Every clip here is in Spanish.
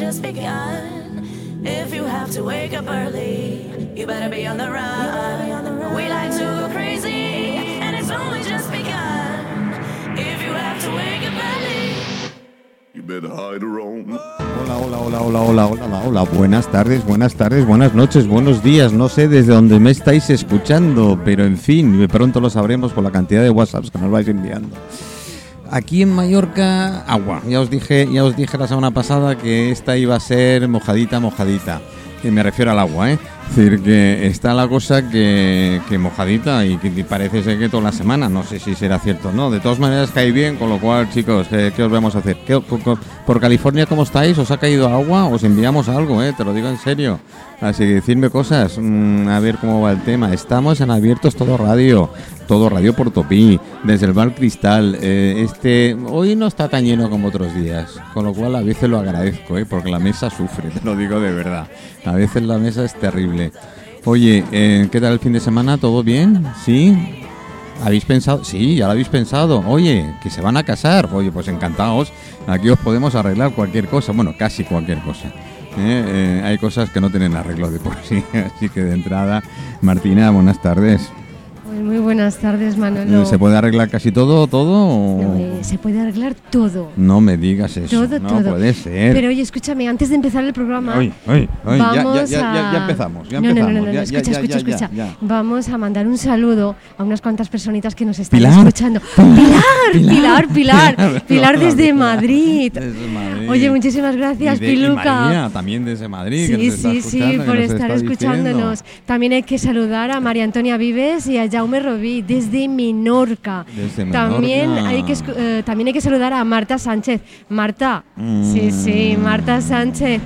just begun. If you have to wake up early, you better be on the run. We like to go crazy, and it's only just begun. If you have to wake up early, You better hide her own. Hola, hola, hola, hola, hola, hola, hola, hola. Buenas tardes, buenas tardes, buenas noches, buenos días. No sé desde dónde me estáis escuchando, pero en fin, de pronto lo sabremos por la cantidad de WhatsApps que nos vais enviando. Aquí en Mallorca, agua. Ya os dije, ya os dije la semana pasada que esta iba a ser mojadita, mojadita. Y me refiero al agua, ¿eh? Es decir, que está la cosa que, mojadita y que parece ser que toda la semana. No sé si será cierto o no. De todas maneras cae bien, con lo cual, chicos, ¿qué, qué os vamos a hacer? ¿Qué- ¿Por California cómo estáis? ¿Os ha caído agua? ¿Os enviamos algo, eh? Te lo digo en serio. Así que decidme cosas, mm, a ver cómo va el tema. Estamos en Abiertos Todo Radio, Todo Radio Portopí, desde el Bar Cristal. Eh, este Hoy no está tan lleno como otros días, con lo cual a veces lo agradezco, ¿eh? porque la mesa sufre, te lo digo de verdad. A veces la mesa es terrible. Oye, eh, ¿qué tal el fin de semana? ¿Todo bien? ¿Sí? ¿Habéis pensado? Sí, ya lo habéis pensado. Oye, que se van a casar. Oye, pues encantados. Aquí os podemos arreglar cualquier cosa. Bueno, casi cualquier cosa. ¿eh? Eh, hay cosas que no tienen arreglo de por sí. Así que de entrada, Martina, buenas tardes. Pues muy buenas tardes, Manolo. ¿Se puede arreglar casi todo, todo? o- No, eh, se puede arreglar todo. No me digas eso. Todo, no todo. puede ser. Pero oye, escúchame, antes de empezar el programa. Ay, ya- ya, vamos ya, ya, a... ya empezamos. No, no, no, no, escucha, escucha, escucha. Vamos a mandar un saludo a unas cuantas personitas que nos están Pilar. escuchando. Pilar, Pilar, Pilar, Pilar, Pilar, desde. Madrid. Desde Madrid. Oye, muchísimas gracias, Y de- y Piluca. María, también desde Madrid. que Sí, nos sí, sí, por estar escuchándonos. diciendo. También hay que saludar a María Antonia Vives y a Jaume Robí desde Menorca. Desde También Menorca. hay que eh, también hay que saludar a Marta Sánchez. Marta, sí, sí, Mm. Marta Sánchez.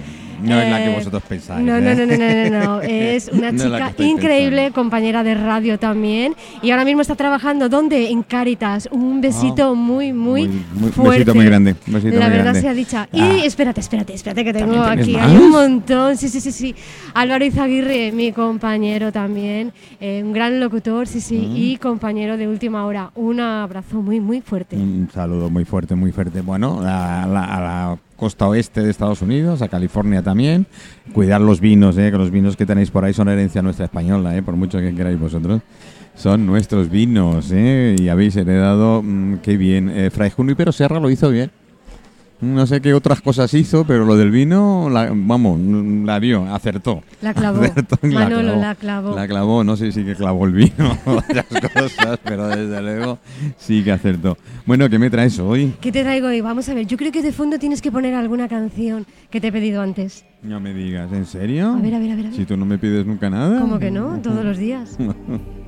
No es la que Eh, vosotros pensáis, No, no, ¿eh? no, no, no, no, no. Es una No es la que chica increíble, pensando. compañera de radio también. Y ahora mismo está trabajando, ¿dónde? En Cáritas. Un besito muy, muy, Ah. Muy- muy- fuerte. besito muy grande, un besito la muy verdad grande. sea dicha. Ah. Y espérate, espérate, espérate que tengo ¿También aquí. Hay un montón. Sí, sí, sí, sí. Álvaro Izaguirre, mi compañero también. eh, un gran locutor, sí, sí. Mm. Y compañero de última hora. Un abrazo muy, muy fuerte. Un saludo muy fuerte, muy fuerte. Bueno, a la, a la costa oeste de Estados Unidos, a California también. Cuidar los vinos, ¿eh? que los vinos que tenéis por ahí son herencia nuestra española, ¿eh? por mucho que queráis vosotros. Son nuestros vinos, ¿eh? y habéis heredado, mm, qué bien. Eh, Fray Junipero Serra lo hizo bien. No sé qué otras cosas hizo, pero lo del vino, la- vamos, la dio, acertó. La clavó. Acertó Manolo, la clavó. La clavó, no sé si que clavó el vino otras cosas, pero desde luego sí que acertó. Bueno, ¿qué me traes hoy? ¿Qué te traigo hoy? Vamos a ver. Yo creo que de fondo tienes que poner alguna canción que te he pedido antes. No me digas, ¿en serio? A ver, a ver, a ver. a ver. Si tú no me pides nunca nada. ¿Cómo que no? Todos los días.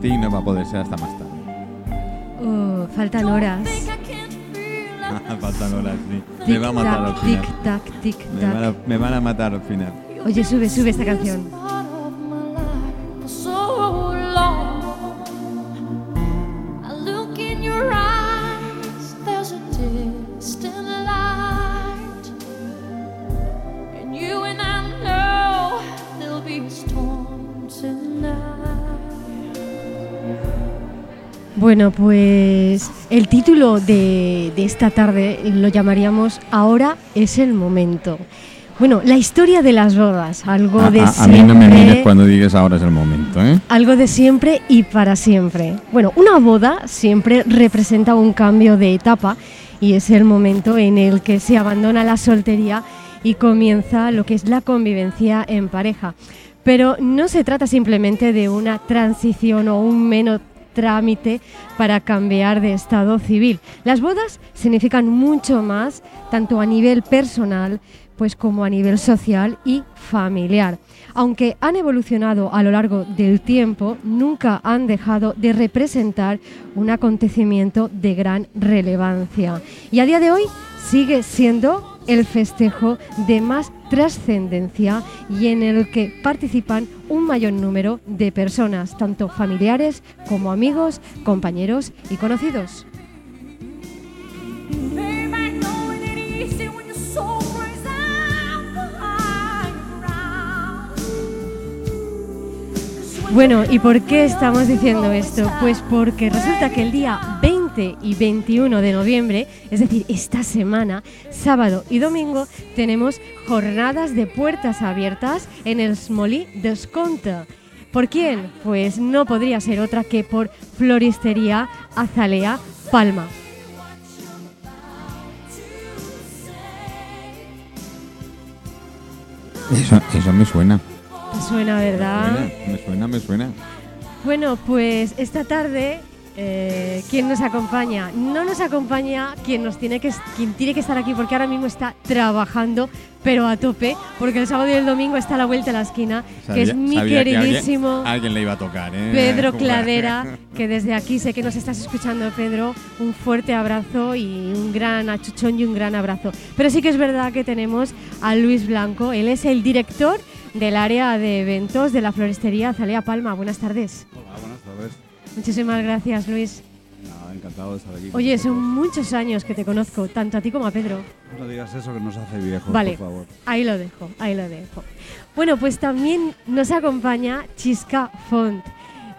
Sting no va a poder ser hasta más tarde. Oh, faltan horas. Faltan horas, sí. Me va a matar al final. tic-tac, Me van, tic-tac. a, me van a matar al final. Oye, sube, sube esta canción. Bueno, pues el título de, de esta tarde lo llamaríamos Ahora es el momento. Bueno, la historia de las bodas, algo A, de a- a siempre. mí no me mires cuando digas ahora es el momento, ¿eh? Algo de siempre y para siempre. Bueno, una boda siempre representa un cambio de etapa y es el momento en el que se abandona la soltería y comienza lo que es la convivencia en pareja. Pero no se trata simplemente de una transición o un menos trámite para cambiar de estado civil. Las bodas significan mucho más, tanto a nivel personal, pues como a nivel social y familiar. Aunque han evolucionado a lo largo del tiempo, nunca han dejado de representar un acontecimiento de gran relevancia. Y a día de hoy sigue siendo el festejo de más trascendencia y en el que participan un mayor número de personas, tanto familiares como amigos, compañeros y conocidos. Bueno, ¿y por qué estamos diciendo esto? Pues porque resulta que el día 20 y 21 de noviembre, es decir, esta semana, sábado y domingo, tenemos jornadas de puertas abiertas en el Smolí Desconte. ¿Por quién? Pues no podría ser otra que por Floristería Azalea Palma. Eso, eso me suena. Te suena, ¿verdad? Me suena, me suena. Bueno, pues esta tarde, eh, ¿quién nos acompaña? No nos acompaña quien, nos tiene que, quien tiene que estar aquí porque ahora mismo está trabajando, pero a tope, porque el sábado y el domingo está a la vuelta a la esquina, que es mi que queridísimo alguien, alguien le iba a tocar, ¿eh? Pedro Cladera, que desde aquí sé que nos estás escuchando, Pedro. Un fuerte abrazo y un gran achuchón y un gran abrazo. Pero sí que es verdad que tenemos a Luis Blanco. Él es el director del área de eventos de la floristería Azalea Palma. Buenas tardes. Hola, buenas tardes. Muchísimas gracias, Luis. Nada, encantado de estar aquí. Oye, son muchos años que te conozco, tanto a ti como a Pedro. No digas eso que nos hace viejos, Vale. por favor. Ahí lo dejo, ahí lo dejo. Bueno, pues también nos acompaña Chisca Font.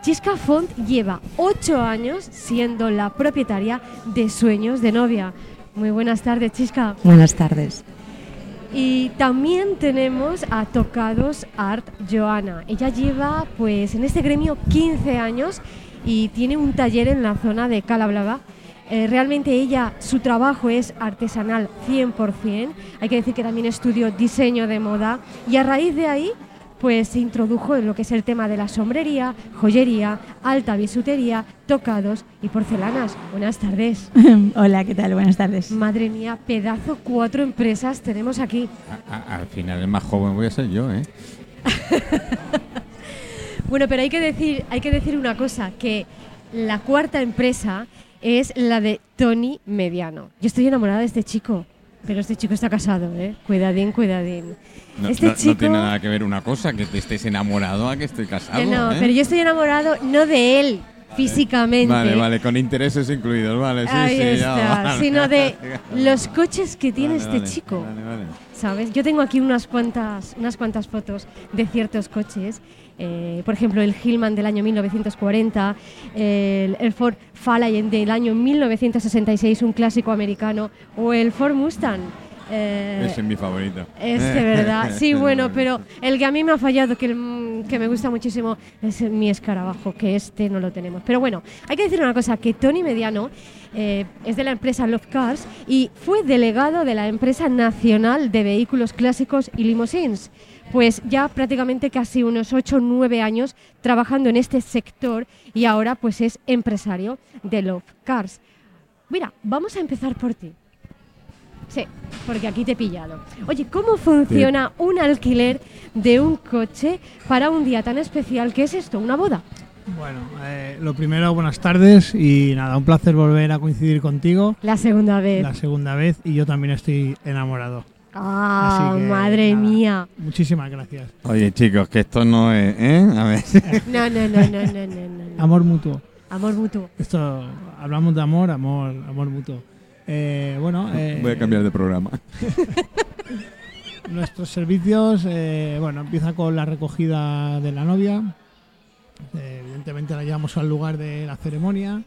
Chisca Font lleva ocho años siendo la propietaria de Sueños de Novia. Muy buenas tardes, Chisca. Buenas tardes. Y también tenemos a Tocados Art Joana. Ella lleva pues en este gremio 15 años y tiene un taller en la zona de Calablava. Eh, realmente ella, su trabajo es artesanal 100%. Hay que decir que también estudió diseño de moda y a raíz de ahí pues se introdujo en lo que es el tema de la sombrería, joyería, alta bisutería, tocados y porcelanas. Buenas tardes. Hola, ¿qué tal? Buenas tardes. Madre mía, pedazo cuatro empresas tenemos aquí. A- a- al final el más joven voy a ser yo, ¿eh? Bueno, pero hay que decir, hay que decir una cosa, que la cuarta empresa es la de Tony Mediano. Yo estoy enamorada de este chico, pero este chico está casado, ¿eh? Cuidadín, cuidadín. No, este no- no chico... tiene nada que ver una cosa, que te estés enamorado a que estoy casado. No, no, ¿eh? pero yo estoy enamorado no de él físicamente. Vale, vale, con intereses incluidos, vale, sí, Ahí sí, ya, está, vale. sino de los coches que tiene Vale, este vale, chico. Vale, vale. ¿sabes? Yo tengo aquí unas cuantas, unas cuantas fotos de ciertos coches. Eh, por ejemplo, el Hillman del año 1940, el, el Ford Fairlane del año 1966, un clásico americano, o el Ford Mustang. eh, Ese es mi favorito. es de verdad, sí, bueno, pero el que a mí me ha fallado, que, el- que me gusta muchísimo, es mi escarabajo, que este no lo tenemos. Pero bueno, hay que decir una cosa, que Tony Mediano eh, es de la empresa Love Cars y fue delegado de la empresa nacional de vehículos clásicos y limousines. Pues ya prácticamente casi unos 8 o 9 años trabajando en este sector y ahora pues es empresario de Love Cars. Mira, vamos a empezar por ti. Sí, porque aquí te he pillado. Oye, ¿cómo funciona un alquiler de un coche para un día tan especial que es esto, una boda? Bueno, eh, lo primero, buenas tardes y nada, un placer volver a coincidir contigo La segunda vez. la segunda vez y yo también estoy enamorado. Ah, que, madre nada. mía. Muchísimas gracias. Oye, chicos, que esto no es, ¿eh? A ver. No, no, no, no, no, no, no, no. Amor mutuo. Amor mutuo. Esto, hablamos de amor, amor, amor mutuo. Eh, bueno, eh, Voy a cambiar de programa. Nuestros servicios, eh, bueno, empieza con la recogida de la novia. Eh, evidentemente la llevamos al lugar de la ceremonia.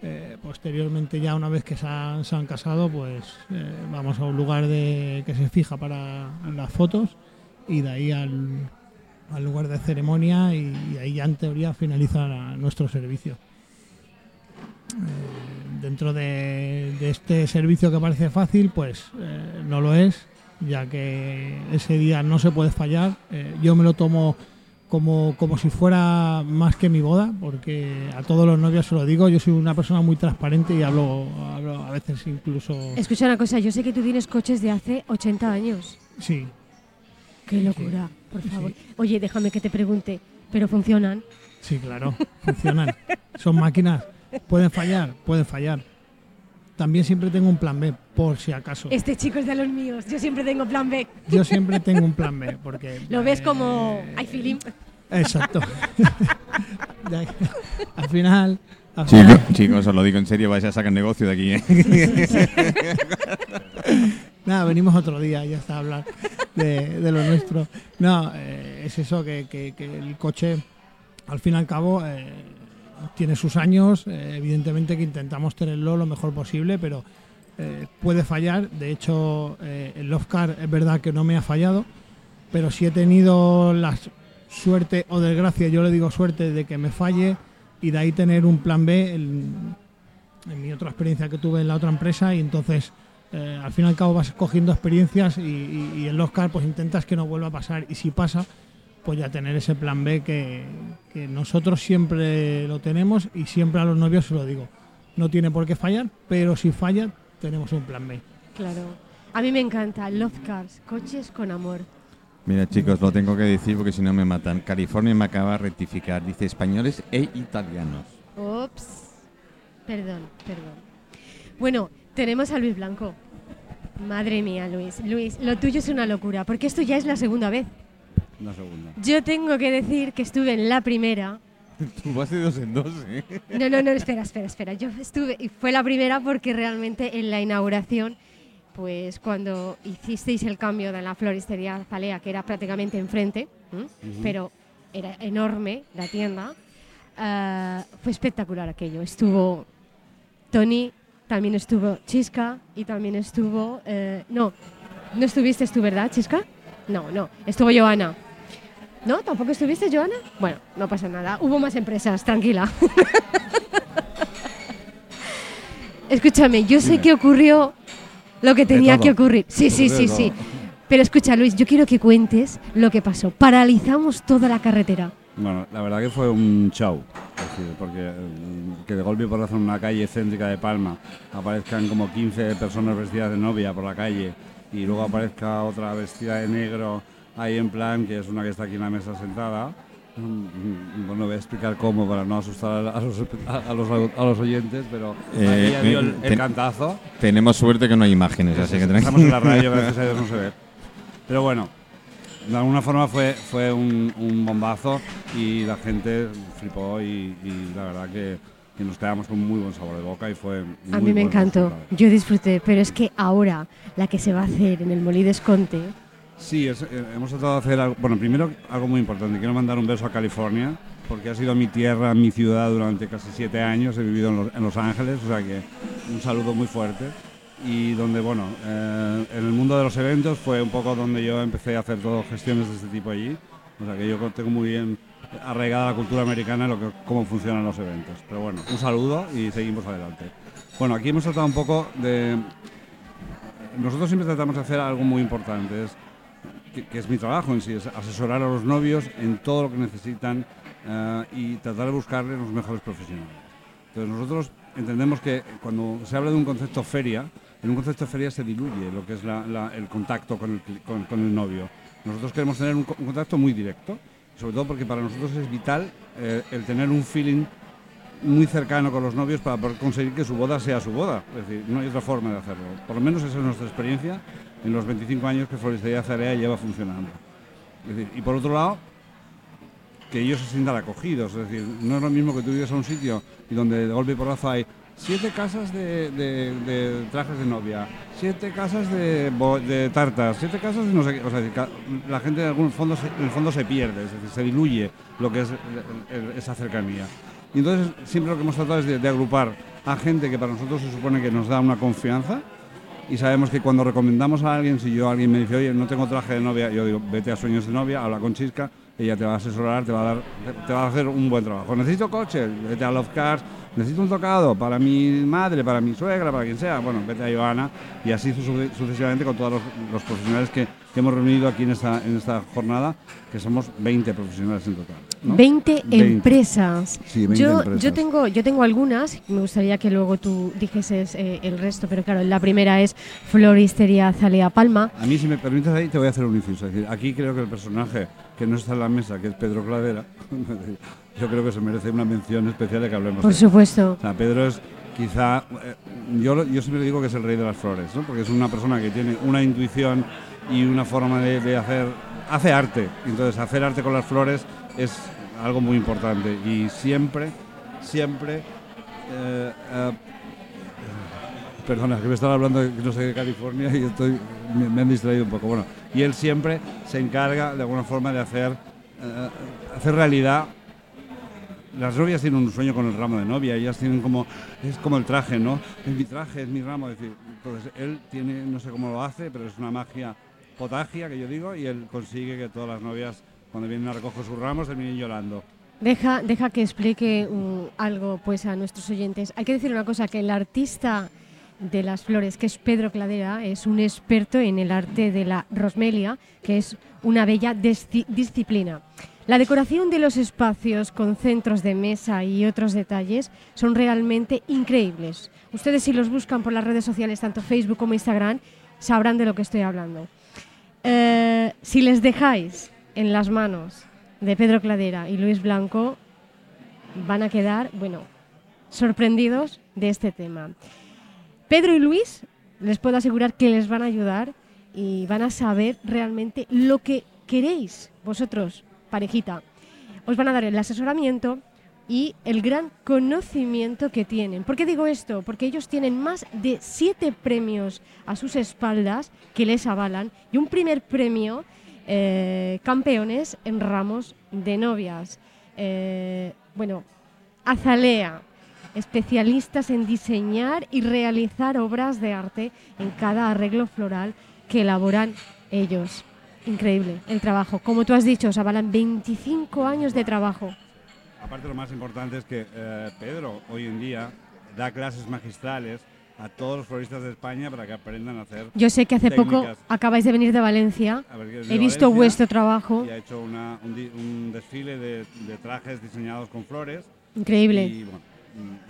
Eh, posteriormente, ya una vez que se han, casado, pues eh, vamos a un lugar de, que se fija para las fotos y de ahí al, lugar de ceremonia y, ahí ya en teoría finaliza nuestro servicio. Eh, dentro de, de este servicio que parece fácil, pues no lo es, ya que ese día no se puede fallar. Yo me lo tomo como, como si fuera más que mi boda, porque a todos los novios se lo digo, yo soy una persona muy transparente y hablo, hablo a veces incluso... Escucha una cosa, yo sé que tú tienes coches de hace 80 años. Sí, Qué locura, por favor. Oye, déjame que te pregunte, ¿pero funcionan? sí, claro, funcionan. Son máquinas, pueden fallar, pueden fallar. También siempre tengo un plan B, por si acaso. Este chico es de los míos, yo siempre tengo plan B. Yo siempre tengo un plan B, porque... Lo ves eh, como... Hay feeling. Exacto. Ya- al final... al final- chicos, os lo digo en serio, vais a sacar negocio de aquí, ¿eh? Nada, venimos otro día, ya está a hablar de, de lo nuestro. No, eh, es eso, que, que- que el coche al fin y al cabo eh, tiene sus años, eh, evidentemente que intentamos tenerlo lo mejor posible, pero eh, puede fallar. De hecho, eh, el Love Car es verdad que no me ha fallado, pero sí he tenido la suerte o desgracia, yo le digo suerte, de que me falle y de ahí tener un plan B en, mi otra experiencia que tuve en la otra empresa y entonces al fin y al cabo vas cogiendo experiencias y, y, y el Oscar pues intentas que no vuelva a pasar y si pasa pues ya tener ese plan B que, que nosotros siempre lo tenemos y siempre a los novios se lo digo. No tiene por qué fallar, pero si falla tenemos un plan B. Claro. A mí me encanta Love Cars, coches con amor. Mira, chicos, lo tengo que decir porque si no me matan. California me acaba de rectificar. Dice españoles e italianos. Ups. Perdón, perdón. Bueno, tenemos a Luis Blanco. Madre mía, Luis. Luis, lo tuyo es una locura, porque esto ya es la segunda vez. Una segunda. Yo tengo que decir que estuve en la primera. Tú vas de dos en dos, ¿eh? No, no, no, espera, espera, espera. Yo estuve, y fue la primera porque realmente en la inauguración, pues cuando hicisteis el cambio de la floristería Zalea, que era prácticamente enfrente, pero era enorme la tienda, ah, fue espectacular aquello. Estuvo Tony, también estuvo Chisca y también estuvo... eh, no, no estuviste tú, ¿verdad, Chisca? No, no, estuvo Joana. ¿No? ¿Tampoco estuviste, Joana? Bueno, no pasa nada. Hubo más empresas, tranquila. Escúchame, yo sé Dime. que ocurrió lo que tenía que ocurrir. Sí, sí, sí, sí. Pero escucha, Luis, yo quiero que cuentes lo que pasó. Paralizamos toda la carretera. Bueno, la verdad que fue un decir, porque eh, que de golpe por razón una calle céntrica de Palma aparezcan como 15 personas vestidas de novia por la calle y luego aparezca otra vestida de negro ahí en plan, que es una que está aquí en la mesa sentada. Mm, Bueno, voy a explicar cómo para no asustar a los, a los, a los oyentes, pero Eh, ahí ya dio el, eh, el ten- cantazo. Tenemos suerte que no hay imágenes, así que Estamos en la radio, gracias a Dios no se ve. Pero bueno, de alguna forma fue, fue un, un bombazo y la gente flipó y, y la verdad que, que nos quedamos con muy buen sabor de boca y fue A muy mí me encantó. Yo disfruté, pero es que ahora la que se va a hacer en el Molides Conte, Sí, es- eh, hemos tratado de hacer algo, bueno, primero algo muy importante, quiero mandar un beso a California, porque ha sido mi tierra, mi ciudad durante casi siete años, he vivido en Los, en Los Ángeles, o sea que un saludo muy fuerte. Y donde, bueno, eh, en el mundo de los eventos fue un poco donde yo empecé a hacer todo gestiones de este tipo allí, o sea que yo tengo muy bien arraigada la cultura americana, lo que, cómo funcionan los eventos. Pero bueno, un saludo y seguimos adelante. Bueno, aquí hemos tratado un poco de... Nosotros siempre tratamos de hacer algo muy importante, es que, que es mi trabajo en sí, es asesorar a los novios en todo lo que necesitan eh, y tratar de buscarles los mejores profesionales. Entonces nosotros entendemos que cuando se habla de un concepto feria, en un concepto de feria se diluye lo que es la- la- el contacto con el, con- con el novio. Nosotros queremos tener un, un contacto muy directo, sobre todo porque para nosotros es vital eh, el tener un feeling muy cercano con los novios para poder conseguir que su boda sea su boda. Es decir, no hay otra forma de hacerlo. Por lo menos esa es nuestra experiencia en los 25 años que Floristería Zarea lleva funcionando. Es decir, y por otro lado, que ellos se sientan acogidos. Es decir, no es lo mismo que tú llegues a un sitio y donde de golpe y porrazo hay siete casas de, de- de trajes de novia, siete casas de, de tartas, siete casas de no sé qué. O sea, la gente en algún fondo se, en el fondo se pierde, es decir, se diluye lo que es esa cercanía. Y entonces siempre lo que hemos tratado es de agrupar a gente que para nosotros se supone que nos da una confianza y sabemos que cuando recomendamos a alguien, si yo alguien me dice, oye, no tengo traje de novia, yo digo, vete a Sueños de Novia, habla con Chisca, ella te va a asesorar, te va a dar, te, va a hacer un buen trabajo. Necesito coche, vete a Love Cars, necesito un tocado para mi madre, para mi suegra, para quien sea, bueno, vete a Joana y así su- sucesivamente con todos los, los profesionales que, que hemos reunido aquí en esta, en esta jornada, que somos 20 profesionales en total. ¿no? 20 20. empresas. Sí, 20 yo, empresas. yo tengo, yo tengo algunas. Me gustaría que luego tú dijeses eh, el resto, pero claro, la primera es Floristería Zalea Palma. A mí, si me permites ahí, te voy a hacer un inciso. Es decir, aquí creo que el personaje que no está en la mesa, que es Pedro Cladera, yo creo que se merece una mención especial de que hablemos Por de supuesto. O sea, Pedro es quizá, eh, yo, yo siempre digo que es el rey de las flores, ¿no? porque es una persona que tiene una intuición y una forma de, de hacer, hace arte. Entonces, hacer arte con las flores es algo muy importante y siempre, siempre, eh, eh, perdona, que me estaba hablando de, no sé, de California y estoy, me, me han distraído un poco. Bueno, y él siempre se encarga de alguna forma de hacer, eh, hacer realidad las novias tienen un sueño con el ramo de novia, ellas tienen como, es como el traje, ¿no? Es mi traje, es mi ramo, es decir, entonces él tiene, no sé cómo lo hace, pero es una magia potagia que yo digo, y él consigue que todas las novias, cuando vienen a recoger sus ramos, terminen llorando. Deja, deja que explique uh, algo pues a nuestros oyentes. Hay que decir una cosa, que el artista de las flores, que es Pedro Cladera, es un experto en el arte de la rosmelia, que es una bella disci- disciplina. La decoración de los espacios con centros de mesa y otros detalles son realmente increíbles. Ustedes si los buscan por las redes sociales, tanto Facebook como Instagram, sabrán de lo que estoy hablando. Eh, si les dejáis en las manos de Pedro Cladera y Luis Blanco, van a quedar, bueno, sorprendidos de este tema. Pedro y Luis, les puedo asegurar que les van a ayudar y van a saber realmente lo que queréis vosotros, parejita. Os van a dar el asesoramiento y el gran conocimiento que tienen. ¿Por qué digo esto? Porque ellos tienen más de siete premios a sus espaldas que les avalan y un primer premio eh, campeones en ramos de novias. Eh, bueno, Azalea, especialistas en diseñar y realizar obras de arte en cada arreglo floral que elaboran ellos. Increíble el trabajo. Como tú has dicho, os avalan 25 años de trabajo. Aparte lo más importante es que eh, Pedro hoy en día da clases magistrales a todos los floristas de España para que aprendan a hacer. Yo sé que hace poco técnicas. acabáis de venir de Valencia. Ver, es He de visto Valencia vuestro trabajo. Y ha hecho una- un, un desfile de, de trajes diseñados con flores. Increíble. Y, bueno,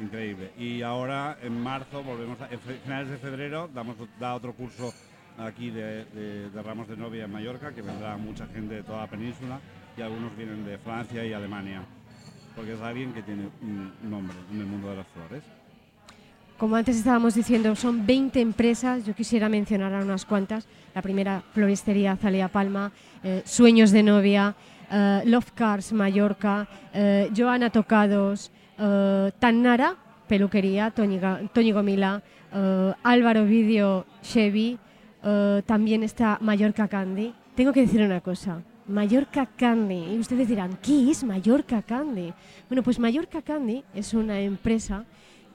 mm, increíble. Y ahora en marzo volvemos a en finales de febrero damos da otro curso aquí de, ramos de novia en Mallorca que vendrá mucha gente de toda la península y algunos vienen de Francia y Alemania porque es alguien que tiene un nombre en el mundo de las flores. Como antes estábamos diciendo, son 20 empresas. Yo quisiera mencionar a unas cuantas. La primera, Floristería Azalea Palma, eh, Sueños de Novia, eh, Love Cars Mallorca, eh, Joana Tocados, eh, Tannara, Peluquería, Toñi Toñi Gomila, eh, Álvaro Video Chevy, eh, también está Mallorca Candy. Tengo que decir una cosa. Mallorca Candy. Y ustedes dirán, ¿qué es Mallorca Candy? Bueno, pues Mallorca Candy es una empresa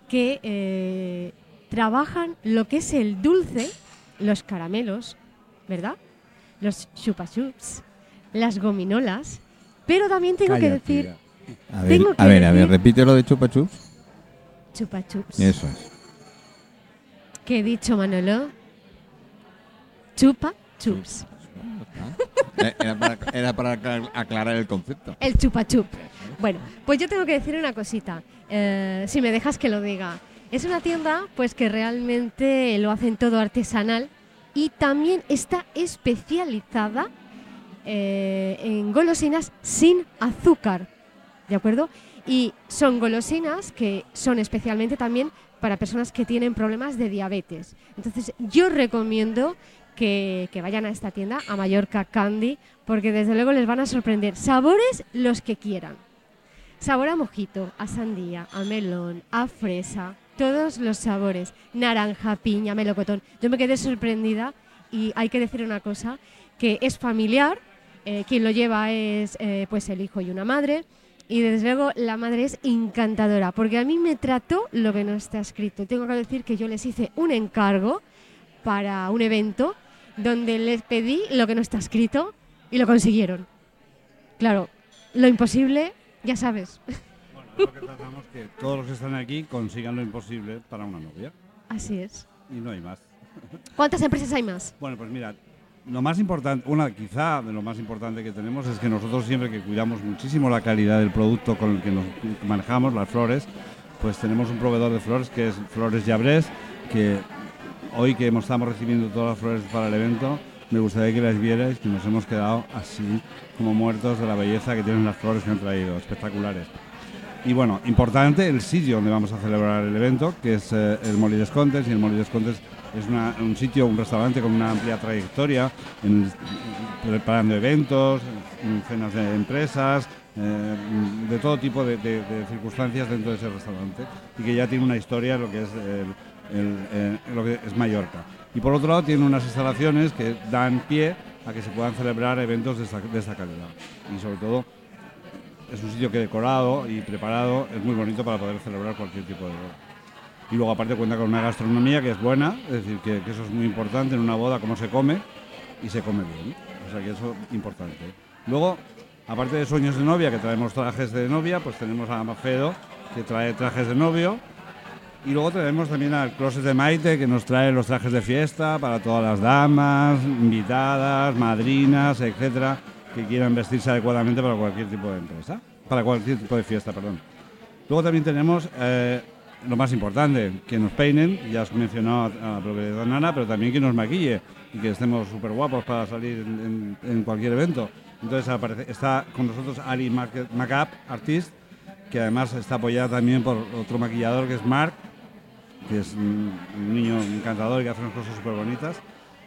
que eh, trabajan lo que es el dulce, los caramelos, ¿verdad? Los chupa chups, las gominolas, pero también tengo que decir tía. A ver, Tengo que a ver, a ver, decir- repite lo de chupa chups. chupa chups. Eso es. ¿Qué he dicho, Manolo? Chupa chups. Era para, era para aclar- aclarar el concepto. El chupa chup. Bueno, pues yo tengo que decir una cosita, eh, si me dejas que lo diga. Es una tienda pues que realmente lo hacen todo artesanal y también está especializada eh, en golosinas sin azúcar, ¿de acuerdo? Y son golosinas que son especialmente también para personas que tienen problemas de diabetes. Entonces yo recomiendo que, vayan a esta tienda, a Mallorca Candy, porque desde luego les van a sorprender. Sabores los que quieran. Sabor a mojito, a sandía, a melón, a fresa, todos los sabores. Naranja, piña, melocotón. Yo me quedé sorprendida y hay que decir una cosa, que es familiar, eh, quien lo lleva es eh, pues el hijo y una madre. Y desde luego la madre es encantadora, porque a mí me trató lo que no está escrito. Tengo que decir que yo les hice un encargo para un evento donde les pedí lo que no está escrito y lo consiguieron. Claro, lo imposible, ya sabes. Bueno, lo que tratamos que todos los que están aquí consigan lo imposible para una novia. Así es. Y no hay más. ¿Cuántas empresas hay más? Bueno, pues mira, lo más importante, una quizá de lo más importante que tenemos es que nosotros siempre que cuidamos muchísimo la calidad del producto con el que nos manejamos, las flores, pues tenemos un proveedor de flores que es Flores Llabrés, que hoy que estamos recibiendo todas las flores para el evento, me gustaría que las vierais, que nos hemos quedado así como muertos de la belleza que tienen las flores que han traído, espectaculares. Y bueno, importante el sitio donde vamos a celebrar el evento, que es eh, el Molí Descontes, y el Molí Descontes es un sitio, un restaurante con una amplia trayectoria, preparando eventos, en cenas de empresas, eh, de todo tipo de, de- de circunstancias dentro de ese restaurante, y que ya tiene una historia lo que es, el- el- eh, lo que es Mallorca. Y por otro lado tiene unas instalaciones que dan pie a que se puedan celebrar eventos de esta, de esta calidad. Y sobre todo es un sitio que decorado y preparado es muy bonito para poder celebrar cualquier tipo de boda. Y luego aparte cuenta con una gastronomía que es buena, es decir, que, que eso es muy importante en una boda, cómo se come y se come bien. O sea que eso es importante. Luego, aparte de sueños de novia, que traemos trajes de novia, pues tenemos a Mafedo, que trae trajes de novio. Y luego tenemos también al Closet de Maite, que nos trae los trajes de fiesta para todas las damas, invitadas, madrinas, etcétera, que quieran vestirse adecuadamente para cualquier tipo de empresa, para cualquier tipo de fiesta, perdón. Luego también tenemos eh, lo más importante, que nos peinen, ya has mencionado a la propia Nana, pero también que nos maquille y que estemos súper guapos para salir en, cualquier evento. Entonces aparece- está con nosotros Ari Mac- Macap, artist, que además está apoyada también por otro maquillador que es Mark, que es un, un niño encantador y que hace unas cosas súper bonitas.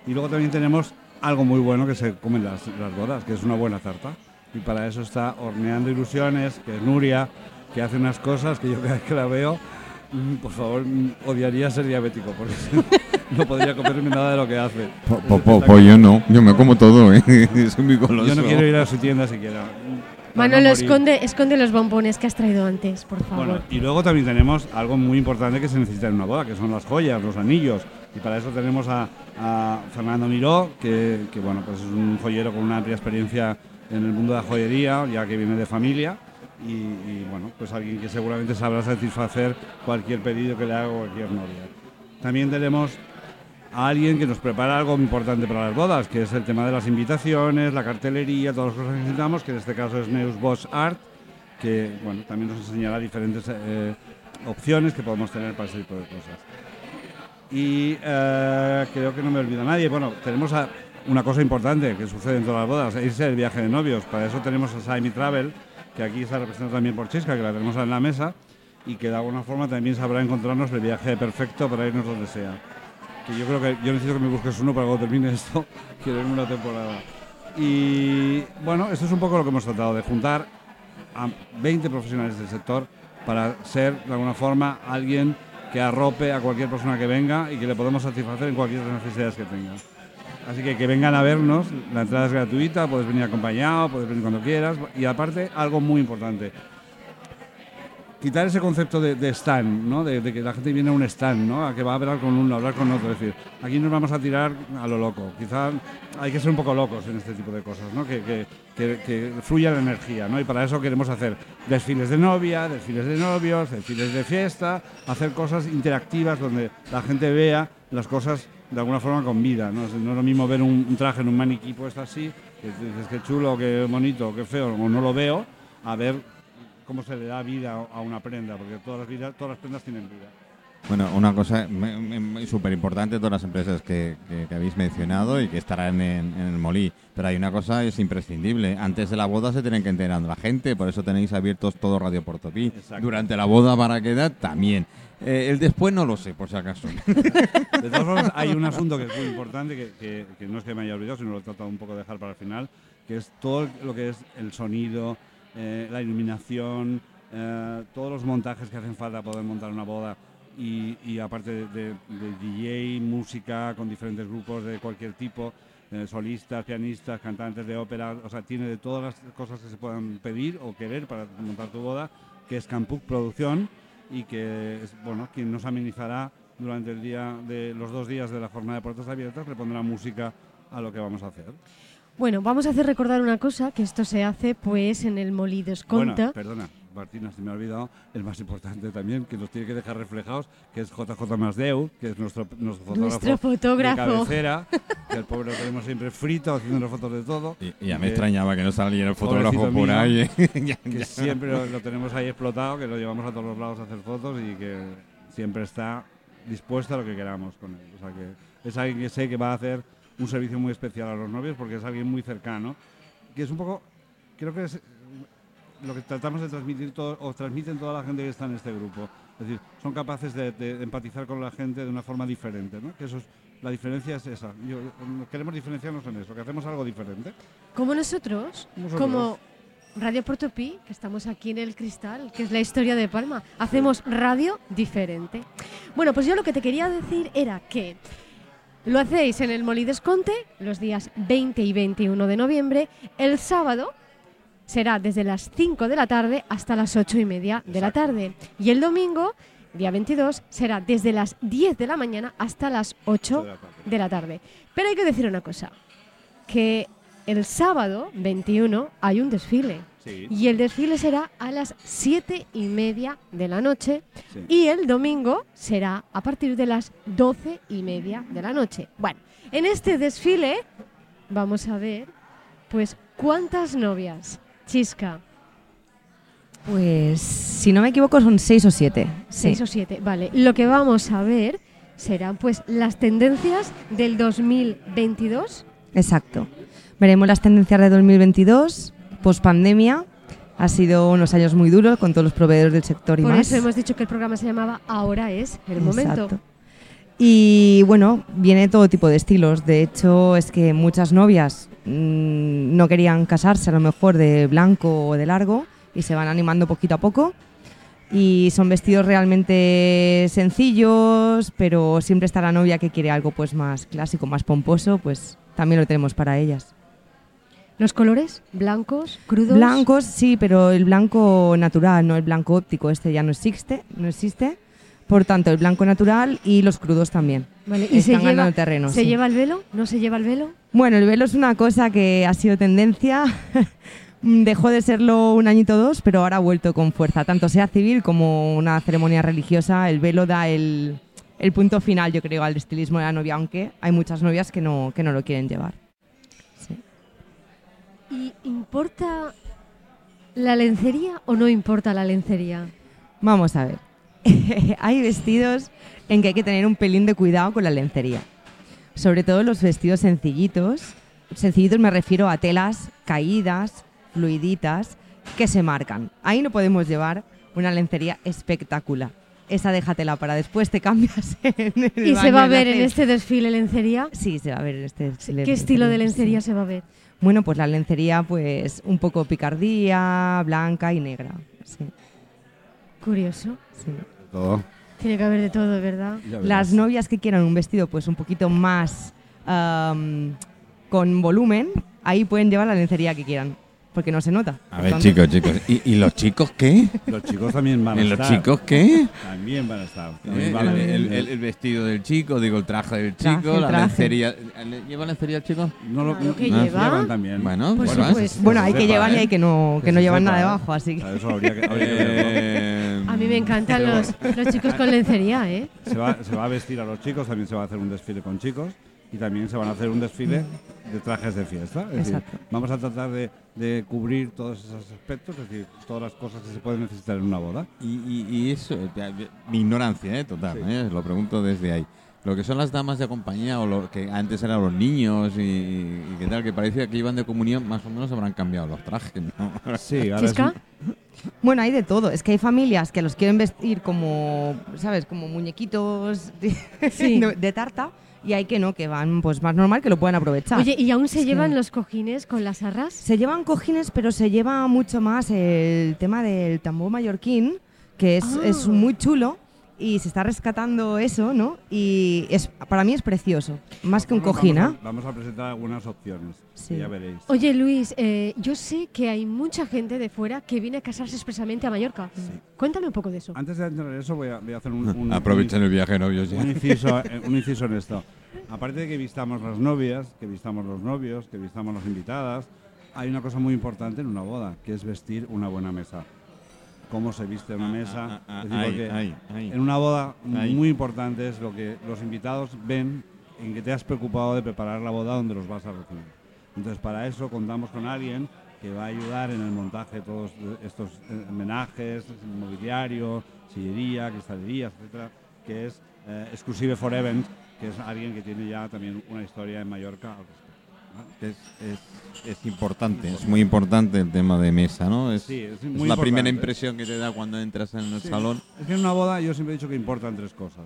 Y luego también tenemos algo muy bueno que se come en las, las bodas, que es una buena tarta. Y para eso está Horneando Ilusiones, que es Nuria, que hace unas cosas que yo cada vez que la veo, mm, por favor, mm, odiaría ser diabético, porque no podría comerme nada de lo que hace. Pues yo no, yo me como todo, ¿eh? Soy muy goloso. Yo no quiero ir a su tienda siquiera. Manolo, esconde, esconde los bombones que has traído antes, por favor. Bueno, y luego también tenemos algo muy importante que se necesita en una boda, que son las joyas, los anillos. Y para eso tenemos a, a Fernando Miró, que, que, bueno, pues es un joyero con una amplia experiencia en el mundo de la joyería, ya que viene de familia. Y, y, bueno, pues alguien que seguramente sabrá satisfacer cualquier pedido que le haga cualquier novia. También tenemos a alguien que nos prepara algo importante para las bodas, que es el tema de las invitaciones, la cartelería, todas las cosas que necesitamos, que en este caso es Neus Bosch Art, que bueno, también nos enseñará diferentes eh, opciones que podemos tener para ese tipo de cosas. Y eh, creo que no me olvida nadie. Bueno, tenemos una cosa importante que sucede en todas las bodas, es el viaje de novios. Para eso tenemos a Saimi Travel, que aquí está representado también por Chisca, que la tenemos en la mesa, y que de alguna forma también sabrá encontrarnos el viaje perfecto para irnos donde sea. Yo creo que yo necesito que me busques uno para cuando termine esto, quiero irme una temporada. Y bueno, esto es un poco lo que hemos tratado, de juntar a 20 profesionales del sector para ser de alguna forma alguien que arrope a cualquier persona que venga y que le podamos satisfacer en cualquier de las necesidades que tenga. Así que que vengan a vernos, la entrada es gratuita, puedes venir acompañado, puedes venir cuando quieras y aparte algo muy importante, quitar ese concepto de, stand, ¿no? De, que la gente viene a un stand, ¿no? A que va a hablar con uno, a hablar con otro. Es decir, aquí nos vamos a tirar a lo loco. Quizá hay que ser un poco locos en este tipo de cosas, ¿no? Que, que, que- que fluya la energía, ¿no? Y para eso queremos hacer desfiles de novia, desfiles de novios, desfiles de fiesta, hacer cosas interactivas donde la gente vea las cosas de alguna forma con vida, ¿no? No es lo mismo ver un, traje en un maniquí puesto así, que dices qué chulo, qué bonito, qué feo, o no lo veo, a ver cómo se le da vida a una prenda, porque todas las, vidas, todas las prendas tienen vida. Bueno, una cosa súper importante, todas las empresas que, que- que habéis mencionado y que estarán en, en el Molí, pero hay una cosa es imprescindible. Antes de la boda se tienen que enterar la gente, por eso tenéis abiertos todo Radio Portopí. Exacto. Durante la boda para quedar también. Eh, el después no lo sé, por si acaso. De todas formas, hay un asunto que es muy importante, que, que- que no es que me haya olvidado, sino lo he tratado un poco de dejar para el final, que es todo lo que es el sonido, eh, la iluminación, eh, todos los montajes que hacen falta para poder montar una boda. Y, aparte de, DJ, música con diferentes grupos de cualquier tipo, eh, solistas, pianistas, cantantes de ópera, o sea, tiene de todas las cosas que se puedan pedir o querer para montar tu boda, que es Campuk Producción y que es bueno quien nos amenizará durante el día de los dos días de la jornada de puertas abiertas, le pondrá música a lo que vamos a hacer. Bueno, vamos a hacer recordar una cosa, que esto se hace pues en el Molí Bueno, Desconta. perdona, Martina, se me ha olvidado el más importante también, que nos tiene que dejar reflejados, que es JJ Masdeu, que es nuestro, nuestro fotógrafo, Nuestro fotógrafo. de cabecera, que el pobre lo tenemos siempre frito, haciendo fotos de todo. Y, y ya me que- extrañaba que no saliera el fotógrafo por mío, ahí. ¿eh? Ya- que ya. siempre lo, lo tenemos ahí explotado, que lo llevamos a todos los lados a hacer fotos y que siempre está dispuesto a lo que queramos con él. O sea que es alguien que sé que va a hacer un servicio muy especial a los novios porque es alguien muy cercano, que es un poco, creo que es lo que tratamos de transmitir todo, o transmiten toda la gente que está en este grupo. Es decir, son capaces de, de empatizar con la gente de una forma diferente, ¿no? Que eso es, la diferencia es esa. Yo- queremos diferenciarnos en eso, que hacemos algo diferente. Como nosotros, Nosotros. como Radio Portopí, que estamos aquí en el Cristal, que es la historia de Palma, hacemos radio diferente. Bueno, pues yo lo que te quería decir era que lo hacéis en el Molí Desconte los días 20 y 21 de noviembre. El sábado será desde las 5 de la tarde hasta las 8 y media de la tarde. Y el domingo, día 22, será desde las 10 de la mañana hasta las 8 de la tarde. de la tarde. Pero hay que decir una cosa, que el sábado 21 hay un desfile. Sí. Y el desfile será a las 7 y media de la noche Sí. y el domingo será a partir de las 12 y media de la noche. Bueno, en este desfile vamos a ver, pues, cuántas novias. Chisca, Pues, si no me equivoco, son seis o siete. Sí. seis o siete. Vale, lo que vamos a ver serán, pues, las tendencias del 2022. Exacto. Veremos las tendencias de 2022, post-pandemia. Ha sido unos años muy duros con todos los proveedores del sector y Por más. eso hemos dicho que el programa se llamaba Ahora es el momento. Exacto. Y bueno, viene todo tipo de estilos. De hecho, es que muchas novias mm, no querían casarse a lo mejor de blanco o de largo y se van animando poquito a poco. Y son vestidos realmente sencillos, pero siempre está la novia que quiere algo pues más clásico, más pomposo, pues también lo tenemos para ellas. ¿Los colores? ¿Blancos? ¿Crudos? Blancos, sí, pero el blanco natural, no el blanco óptico, este ya no existe, no existe. Por tanto, el blanco natural y los crudos también. Vale, ¿Y se Están ganando lleva, terreno, ¿se sí. lleva el velo? ¿No se lleva el velo? Bueno, el velo es una cosa que ha sido tendencia. Dejó de serlo un añito o dos, pero ahora ha vuelto con fuerza. Tanto sea civil como una ceremonia religiosa, el velo da el, el punto final, yo creo, al estilismo de la novia, aunque hay muchas novias que no, que no lo quieren llevar. Sí. ¿Y importa la lencería o no importa la lencería? Vamos a ver. hay vestidos en que hay que tener un pelín de cuidado con la lencería. Sobre todo los vestidos sencillitos. Sencillitos me refiero a telas caídas, fluiditas, que se marcan. Ahí no podemos llevar una lencería espectacular. Esa déjatela para después te cambias en el ¿Y se va a ver en este desfile lencería? Sí, se va a ver en este desfile ¿Qué estilo de lencería, lencería sí. se va a ver? Bueno, pues la lencería, pues un poco picardía, blanca y negra. Sí, Curioso. sí. Todo. Tiene que haber de todo, ¿verdad? Las novias que quieran un vestido pues un poquito más am, con volumen, ahí pueden llevar la lencería que quieran, porque no se nota. A ver, tanto- chicos, chicos. ¿Y, y los chicos qué? Los chicos también van a ¿Y los estar. chicos qué? También van a estar. Eh, También El, van a- el- el- el vestido del chico, digo, el traje del Traje, chico, la traje. lencería. ¿Le- ¿Lleva lencería el chico? no lo que no- lleva. llevan también. Bueno, pues supuesto. Bueno, hay se que sepa, llevar y ¿eh? hay que no, que Que no se llevan sepa, nada ¿eh? debajo, así que... A Eso habría que, habría que verlo. Eh, A mí me encantan los, los chicos con lencería, ¿eh? Se va, se va a vestir a los chicos, también se va a hacer un desfile con chicos y también se van a hacer un desfile de trajes de fiesta. Es decir, Exacto. vamos a tratar de, de cubrir todos esos aspectos, es decir, todas las cosas que se pueden necesitar en una boda. Y, y- y eso, mi ignorancia, eh, total, Sí. eh, lo pregunto desde ahí. Lo que son las damas de compañía o lo que antes eran los niños y, y que tal, que parecía que iban de comunión, más o menos habrán cambiado los trajes, ¿no? Sí, ahora es- ¿Chisca? Bueno, hay de todo. Es que hay familias que los quieren vestir como, ¿sabes? Como muñequitos de, Sí. de- de tarta y hay que no, que van pues más normal que lo puedan aprovechar. Oye, ¿y aún se Sí. llevan los cojines con las arras? Se llevan cojines, pero se lleva mucho más el tema del tambor mallorquín, que es, Ah. es muy chulo y se está rescatando eso, ¿no? Y es, para mí es precioso, más que un vamos cojín, a- ¿ah? Vamos a presentar algunas opciones, Sí. que ya veréis. Oye, Luis, eh, yo sé que hay mucha gente de fuera que viene a casarse expresamente a Mallorca. Cuéntame un poco de eso. Antes de entrar en eso voy a, voy a hacer un, un- Aprovechen el viaje, novios ya. un inciso, eh, un inciso en esto. Aparte de que vistamos las novias, que vistamos los novios, que vistamos las invitadas, hay una cosa muy importante en una boda, que es vestir una buena mesa. Cómo se viste una mesa. Ah, ah, Es decir, porque. En una boda muy importante es lo que los invitados ven en que te has preocupado de preparar la boda donde los vas a recibir. Entonces, para eso contamos con alguien que va a ayudar en el montaje de todos estos eh, homenajes, mobiliario, sillería, cristalerías, etcétera, que es eh, Exclusive for Event, que es alguien que tiene ya también una historia en Mallorca al respecto. Es, es- es importante, es muy importante el tema de mesa, ¿no? Es, Sí, es es muy la primera impresión que te da cuando entras en el Sí. salón. Es que en una boda yo siempre he dicho que importan tres cosas.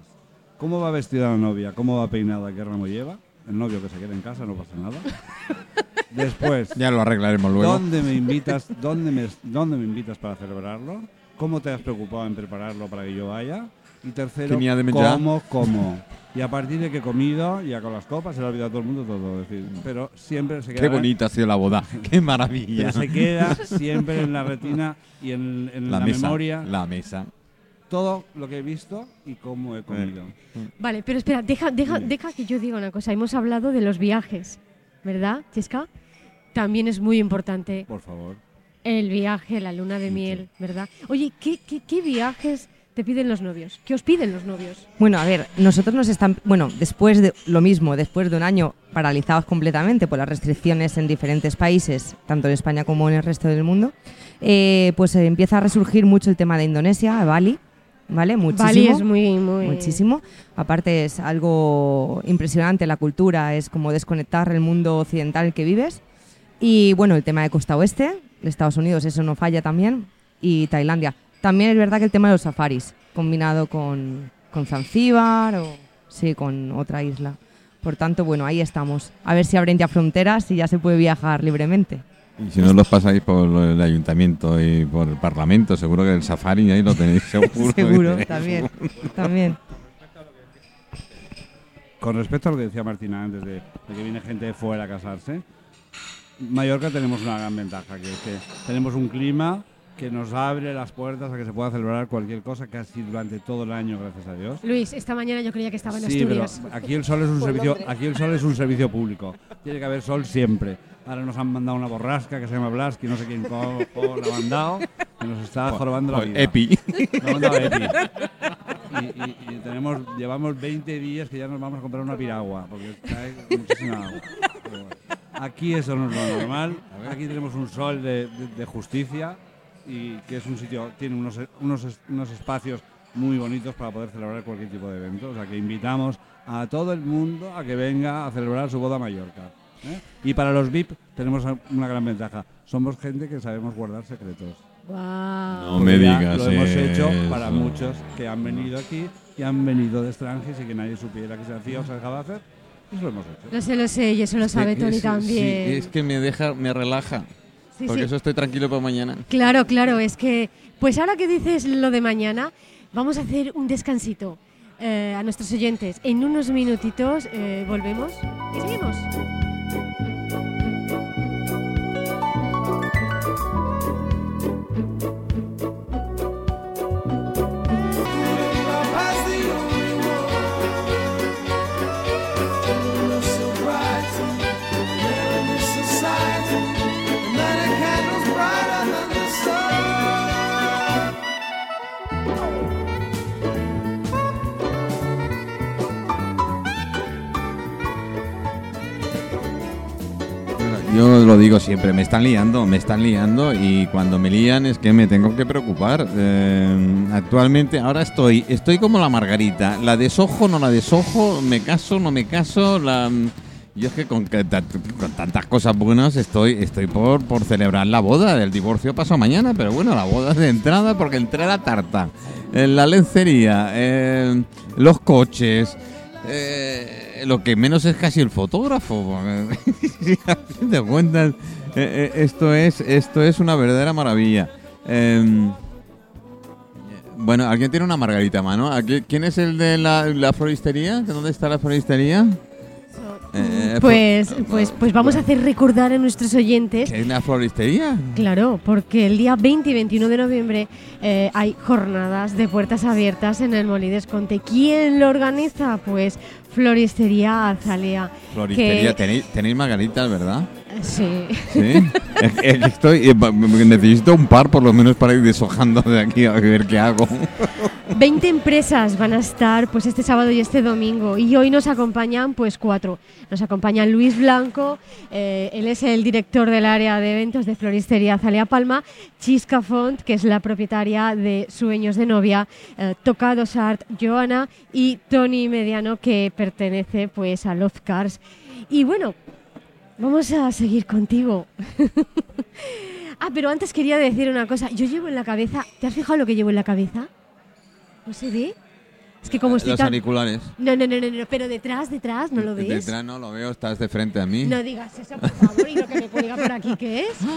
¿Cómo va vestida la novia? ¿Cómo va peinada? ¿Qué ramo lleva? El novio que se quede en casa, no pasa nada. Después, Ya lo arreglaremos luego. ¿dónde me invitas? ¿Dónde me, ¿Dónde me invitas para celebrarlo? ¿Cómo te has preocupado en prepararlo para que yo vaya? Y tercero, menjar. cómo, cómo. Y a partir de que he comido, ya con las copas, se le ha olvidado a todo el mundo todo. es decir, pero siempre se queda. Qué bonita ha sido la boda. Qué maravilla. Pero se queda siempre en la retina y en, en la, la mesa. memoria La mesa. todo lo que he visto y cómo he comido. Vale, pero espera, deja, deja, deja que yo diga una cosa. Hemos hablado de los viajes, ¿verdad, Chesca? También es muy importante Por favor. el viaje, la luna de miel, ¿verdad? Oye, ¿qué, qué, qué viajes te piden los novios? ¿Qué os piden los novios? Bueno, a ver, nosotros nos están, bueno, después de lo mismo, después de un año paralizados completamente por las restricciones en diferentes países, tanto en España como en el resto del mundo, eh, pues empieza a resurgir mucho el tema de Indonesia, Bali, ¿vale? Muchísimo. Bali es muy, muy... Muchísimo. Aparte es algo impresionante la cultura, es como desconectar el mundo occidental que vives. Y bueno, el tema de costa oeste, de Estados Unidos, eso no falla también. Y Tailandia. También es verdad que el tema de los safaris, combinado con, con Zanzíbar o sí, con otra isla. Por tanto, bueno, ahí estamos. A ver si abren ya fronteras y ya se puede viajar libremente. Y si no los pasáis por el ayuntamiento y por el parlamento, seguro que el safari ahí lo tenéis seguro. Seguro, también. también. Con respecto a lo que decía Martina antes de, de que viene gente de fuera a casarse, Mallorca tenemos una gran ventaja, que es que tenemos un clima que nos abre las puertas a que se pueda celebrar cualquier cosa casi durante todo el año, gracias a Dios. Luis, esta mañana yo creía que estaba en Sí, pero aquí el sol es un servicio, aquí el sol es un servicio público. Tiene que haber sol siempre. Ahora nos han mandado una borrasca que se llama Blasky, no sé quién co- la ha mandado, que nos está jorobando la vida. Epi. Nos ha mandado Epi. Y, y- y tenemos, llevamos 20 días que ya nos vamos a comprar una piragua, porque trae muchísima agua. Bueno, Aquí eso no es lo normal. Aquí tenemos un sol de, de- de justicia y que es un sitio, tiene unos, unos, es- unos espacios muy bonitos para poder celebrar cualquier tipo de evento. O sea que invitamos a todo el mundo a que venga a celebrar su boda a Mallorca. ¿eh? Y para los VIP tenemos una gran ventaja. Somos gente que sabemos guardar secretos. Guau. No me Porque digas Lo hemos hecho eso. para muchos que han venido aquí y han venido de extranjeros y que nadie supiera que se hacía o se dejaba hacer. Eso lo hemos hecho. Lo sé, lo sé, y eso lo sabe Tony Es- también. Sí, es que me deja, me relaja. Sí, porque sí. eso estoy tranquilo para mañana. Claro, claro, es que, pues ahora que dices lo de mañana, vamos a hacer un descansito eh, a nuestros oyentes. En unos minutitos eh, volvemos y seguimos. Yo lo digo siempre, me están liando, me están liando y cuando me lían es que me tengo que preocupar. Eh, actualmente, ahora estoy, estoy como la Margarita, la desojo, no la desojo, me caso, no me caso, la... Yo es que con, con tantas cosas buenas estoy, estoy por, por celebrar la boda. El divorcio pasó mañana, pero bueno, la boda de entrada porque entré a la tarta, eh, la lencería, eh, los coches, eh, lo que menos es casi el fotógrafo. de cuentas, eh, eh, esto, es, esto es una verdadera maravilla. Em, bueno, ¿alguien tiene una margarita a mano? ¿Aquí- ¿Quién es el de la, la floristería? ¿De ¿Dónde está la floristería? Eh, Pues, flo- pues, pues vamos a hacer recordar a nuestros oyentes ¿Qué es la floristería? Claro, porque el día 20 y 21 de noviembre eh, hay jornadas de puertas abiertas en el Molí Conte. ¿Quién lo organiza? Pues Floristería Azalea. Floristería, Que- tenéis, tenéis margaritas, ¿verdad? Sí. Estoy, necesito un par por lo menos para ir deshojando de aquí a ver qué hago. 20 empresas van a estar pues este sábado y este domingo y hoy nos acompañan pues cuatro. Nos acompaña Luis Blanco, eh, él es el director del área de eventos de Floristería Azalea Palma, Chisca Font, que es la propietaria de Sueños de Novia, eh, Tocados Art, Joana y Tony Mediano, que pertenece pues a Love Cars. Y bueno, vamos a seguir contigo. ah, pero antes quería decir una cosa. Yo llevo en la cabeza, ¿te has fijado lo que llevo en la cabeza? ¿No se ve? Es que como estoy Los tan... auriculares. No, no, no, no, no, pero detrás, detrás, ¿no lo ves? Detrás no lo veo, estás de frente a mí. No digas eso, por favor, y lo que me cuelga por aquí, ¿qué es?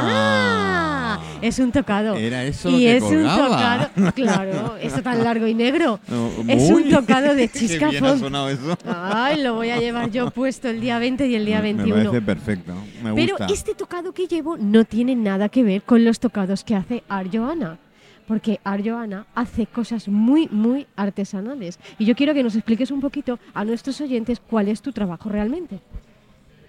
Ah, es un tocado. Era eso y lo que es colgaba. un tocado, claro, eso tan largo y negro. No, es un tocado de Qué Chisca bien ha sonado eso. Ay, lo voy a llevar yo puesto el día 20 y el día Me 21. parece perfecto. Me Pero gusta. este tocado que llevo no tiene nada que ver con los tocados que hace Arjoana. Porque Arjoana hace cosas muy, muy artesanales. Y yo quiero que nos expliques un poquito a nuestros oyentes cuál es tu trabajo realmente.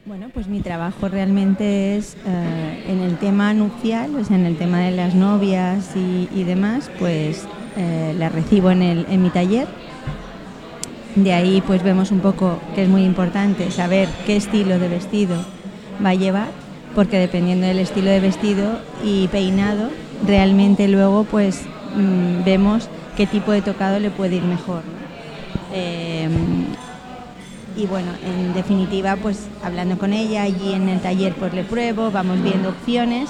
Bueno, pues mi trabajo realmente es eh, en el tema nupcial, o sea, en el tema de las novias y, demás, pues eh, la recibo en, el, en mi taller. De ahí pues vemos un poco que es muy importante saber qué estilo de vestido va a llevar, porque dependiendo del estilo de vestido y peinado, realmente luego pues mm, vemos qué tipo de tocado le puede ir mejor. ¿no? Eh, y bueno, en definitiva, pues hablando con ella, allí en el taller pues le pruebo, vamos viendo opciones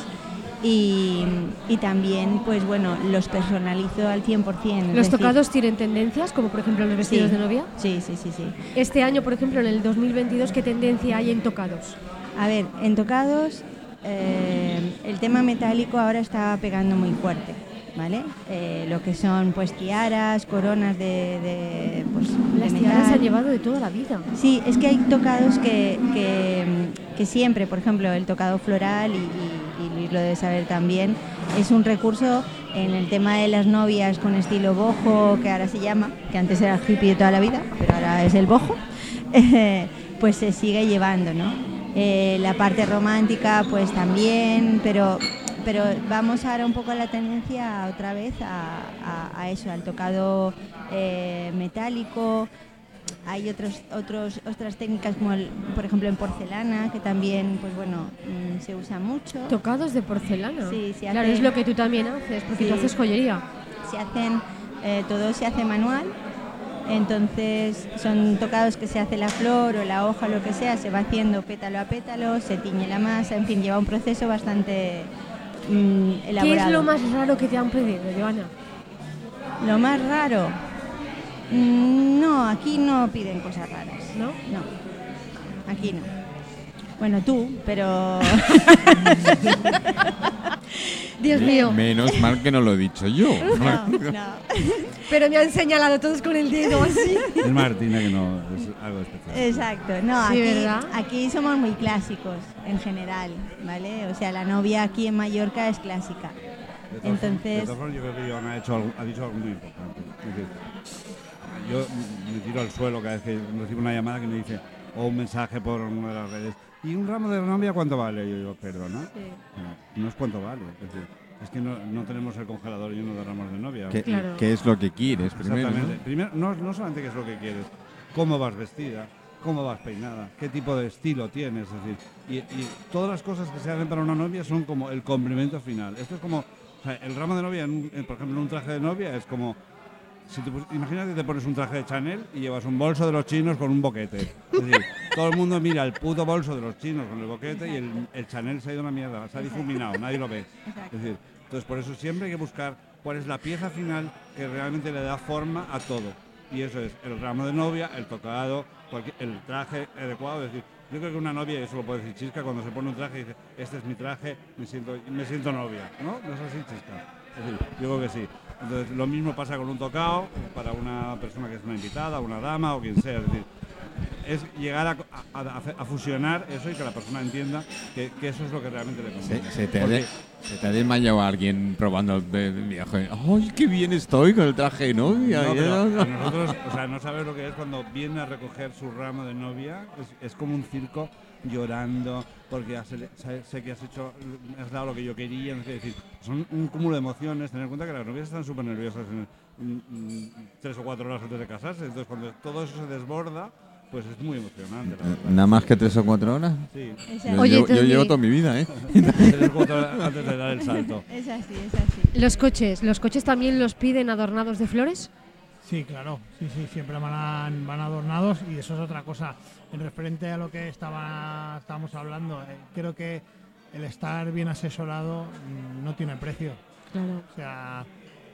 y, y también pues bueno, los personalizo al 100%. es ¿Los decir, tocados tienen tendencias, como por ejemplo los vestidos sí, de novia? Sí, sí, sí, sí. Este año, por ejemplo, en el 2022, ¿qué tendencia hay en tocados? A ver, en tocados eh, el tema metálico ahora está pegando muy fuerte, ¿vale? Eh, lo que son pues tiaras, coronas de, de, pues, de Las tiaras se metal. han llevado de toda la vida. Sí, es que hay tocados que, que, que siempre, por ejemplo, el tocado floral, y, y- y Luis lo debe saber también, es un recurso en el tema de las novias con estilo bojo, que ahora se llama, que antes era hippie de toda la vida, pero ahora es el bojo, eh, pues se sigue llevando, ¿no? Eh, la parte romántica, pues también, pero, pero vamos ahora un poco a la tendencia otra vez a, a- a eso, al tocado eh, metálico, hay otros, otros, otras técnicas como el- por ejemplo en porcelana que también pues bueno mm, se usa mucho. Tocados de porcelana. Sí, se Claro, es lo que tú también haces, porque tú haces joyería. Se hacen eh, todo se hace manual. Entonces son tocados que se hace la flor o la hoja, lo que sea, se va haciendo pétalo a pétalo, se tiñe la masa, en fin, lleva un proceso bastante mm, elaborado. ¿Qué es lo más raro que te han pedido, Joana? Lo más raro? Mm, no, aquí no piden cosas raras. ¿No? No, aquí no. Bueno, tú, pero... Dios mío. Menos mal que no lo he dicho yo. No, no. Pero me han señalado todos con el dedo así. Es Martina que no es algo especial. Exacto, no, Sí, aquí, ¿verdad? aquí somos muy clásicos en general, ¿vale? O sea, la novia aquí en Mallorca es clásica. De todas formas- Entonces- de todas formas, yo creo que Joana ha, hecho algo- ha dicho algo muy importante. Yo me tiro al suelo cada vez que recibo una llamada que me dice, o un mensaje por una de las redes, ¿y un ramo de novia cuánto vale? Y yo digo, perdona, no, no es cuánto vale. Es decir, es que no, no tenemos el congelador lleno de ramos de novia. ¿Qué, Claro. qué es lo que quieres primero? Exactamente. ¿no? Primero, no, no solamente qué es lo que quieres, cómo vas vestida, cómo vas peinada, qué tipo de estilo tienes. Es decir, y, y todas las cosas que se hacen para una novia son como el complemento final. Esto es como, o sea, el ramo de novia, en un- en, por ejemplo, en un traje de novia es como, si te imagínate te pones un traje de Chanel y llevas un bolso de los chinos con un boquete. Es decir, todo el mundo mira el puto bolso de los chinos con el boquete y el, el Chanel se ha ido a una mierda, se ha difuminado, nadie lo ve. Es decir, entonces por eso siempre hay que buscar cuál es la pieza final que realmente le da forma a todo. Y eso es el ramo de novia, el tocado, el traje adecuado. Es decir, yo creo que una novia, eso lo puede decir Chisca, cuando se pone un traje y dice, este es mi traje, me siento, me siento novia. ¿No? ¿No es así, Chisca? Es decir, yo que sí. Entonces, lo mismo pasa con un tocado para una persona que es una invitada, una dama o quien sea. Es decir, es llegar a, a- a- a fusionar eso y que la persona entienda que, que eso es lo que realmente le conviene. se te ha Porque- se te ha desmayado alguien probando el, el viaje. ¡Ay, qué bien estoy con el traje de novia! No, pero no- nosotros, o sea, no sabes lo que es cuando viene a recoger su ramo de novia, es, es como un circo llorando, porque le- sé, sé que has hecho, has dado lo que yo quería, no sé, es decir, son un cúmulo de emociones, tener en cuenta que las novias están súper nerviosas en- mm, mm, tres o cuatro horas antes de casarse, entonces cuando todo eso se desborda, pues es muy emocionante, la verdad. Nada más que tres o cuatro horas. Sí, Yo, Oye, llevo, yo Tony. llevo toda mi vida, ¿eh? tres o cuatro horas antes de dar el salto. Es así, es así. Los coches, ¿los coches también los piden adornados de flores? Sí, claro, sí, sí, siempre van, a- van adornados y eso es otra cosa. En referente a lo que estaba, estábamos hablando, eh, creo que el estar bien asesorado mm, no tiene precio. Claro. O sea,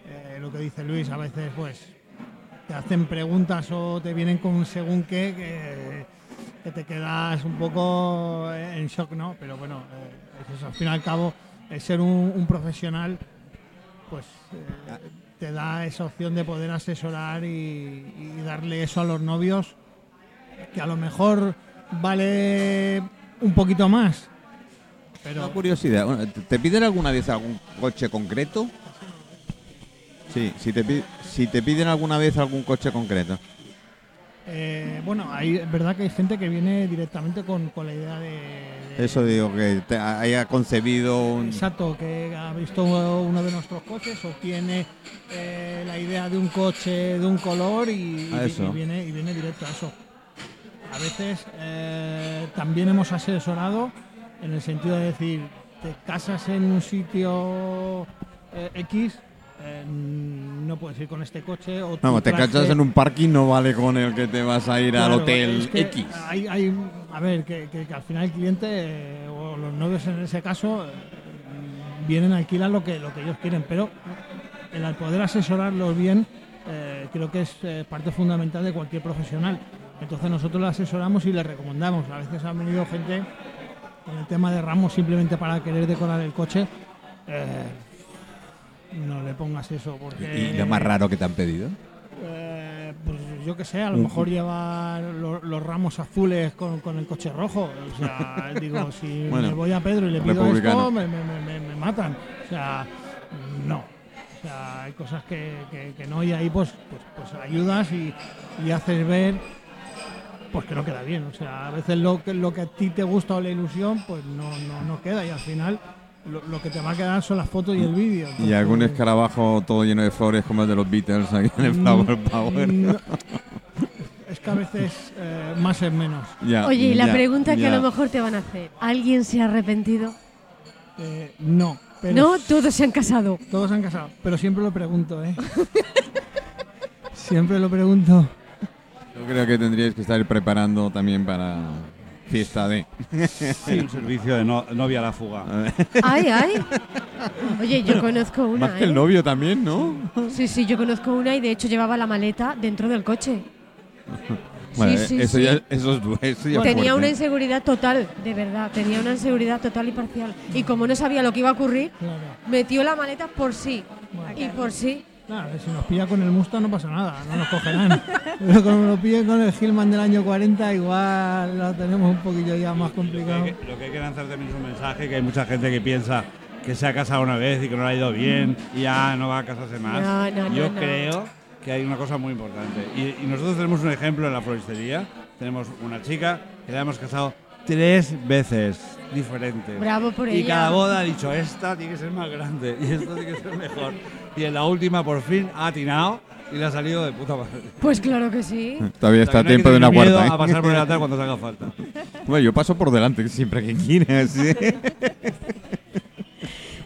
eh, lo que dice Luis, a veces pues te hacen preguntas o te vienen con según qué que, que te quedas un poco en shock, ¿no? Pero bueno, eh, es eso. al fin y al cabo, el ser un, un profesional, pues eh, te da esa opción de poder asesorar y, darle eso a los novios, que a lo mejor vale un poquito más. Pero Una curiosidad, ¿te- ¿te piden alguna vez algún coche concreto? Sí, si te, si te piden alguna vez algún coche concreto. Eh, bueno, hay, es verdad que hay gente que viene directamente con, con la idea de, de- Eso digo, que te haya concebido un... Exacto, que ha visto uno de nuestros coches o tiene eh, la idea de un coche de un color y, viene, y viene directo a eso. A veces eh, también hemos asesorado en el sentido de decir, te casas en un sitio X, eh, no puedes ir con este coche. O Vamos, te traje- cachas en un parking, no vale con el que te vas a ir al Claro, hotel es que X. Hay, hay- a ver, que, que- que al final el cliente eh, o los novios en ese caso eh, vienen a alquilar lo que, lo que ellos quieren, pero el al poder asesorarlos bien eh, creo que es eh, parte fundamental de cualquier profesional. Entonces nosotros le asesoramos y le recomendamos. A veces han venido gente con el tema de ramos simplemente para querer decorar el coche. eh, no le pongas eso porque... ¿Y lo más raro que te han pedido? Eh, pues yo qué sé, a lo Un- mejor llevar lo- los ramos azules con, con el coche rojo. O sea, digo, si Bueno, me voy a Pedro y le pido esto, me- me- me matan. O sea, no. O sea, hay cosas que, que- que no y ahí pues, pues, pues ayudas y, y haces ver pues que no queda bien. O sea, a veces lo que, lo que a ti te gusta o la ilusión pues no, no, no queda y al final lo, lo que te va a quedar son las fotos y el vídeo. Y algún escarabajo todo lleno de flores como el de los Beatles ahí en el Mm, Flower Power. no. Es que a veces eh, más es menos. Ya, Oye, y la ya, pregunta que ya. a lo mejor te van a hacer, ¿alguien se ha arrepentido? Eh, no. Pero no, todos se han casado. Todos han casado, pero siempre lo pregunto, ¿eh? siempre lo pregunto. Yo creo que tendríais que estar preparando también para fiesta de... Sí, un servicio de no- novia a la fuga. Ay, ay. Oye, yo conozco una. Más que el ¿eh? novio también, ¿no? Sí, sí, yo conozco una y de hecho llevaba la maleta dentro del coche. Bueno, sí, eso, sí. Ya, eso es du- eso ya es Tenía fuerte. una inseguridad total, de verdad, tenía una inseguridad total y parcial. Y como no sabía lo que iba a ocurrir, Claro. metió la maleta por sí. Bueno. Y por sí. Claro, si nos pilla con el Mustang no pasa nada, no nos cogerán. Pero cuando nos pille con el Hillman del año 40, igual lo tenemos un poquillo ya más Lo complicado. que, lo que hay que lanzar también es un mensaje que hay mucha gente que piensa que se ha casado una vez y que no le ha ido bien y ya no va a casarse más. No, no, no, Yo no. creo que hay una cosa muy importante. Y, y nosotros tenemos un ejemplo en la floristería. Tenemos una chica que la hemos casado tres veces diferentes. Bravo por y ella. cada boda ha dicho, esta tiene que ser más grande y esta tiene que ser mejor. Y en la última por fin ha atinado y le ha salido de puta madre. Pues claro que sí. Todavía está a no tiempo de una miedo cuarta. A ¿eh? pasar por el altar cuando se haga falta. Bueno, yo paso por delante siempre que quieras. ¿sí?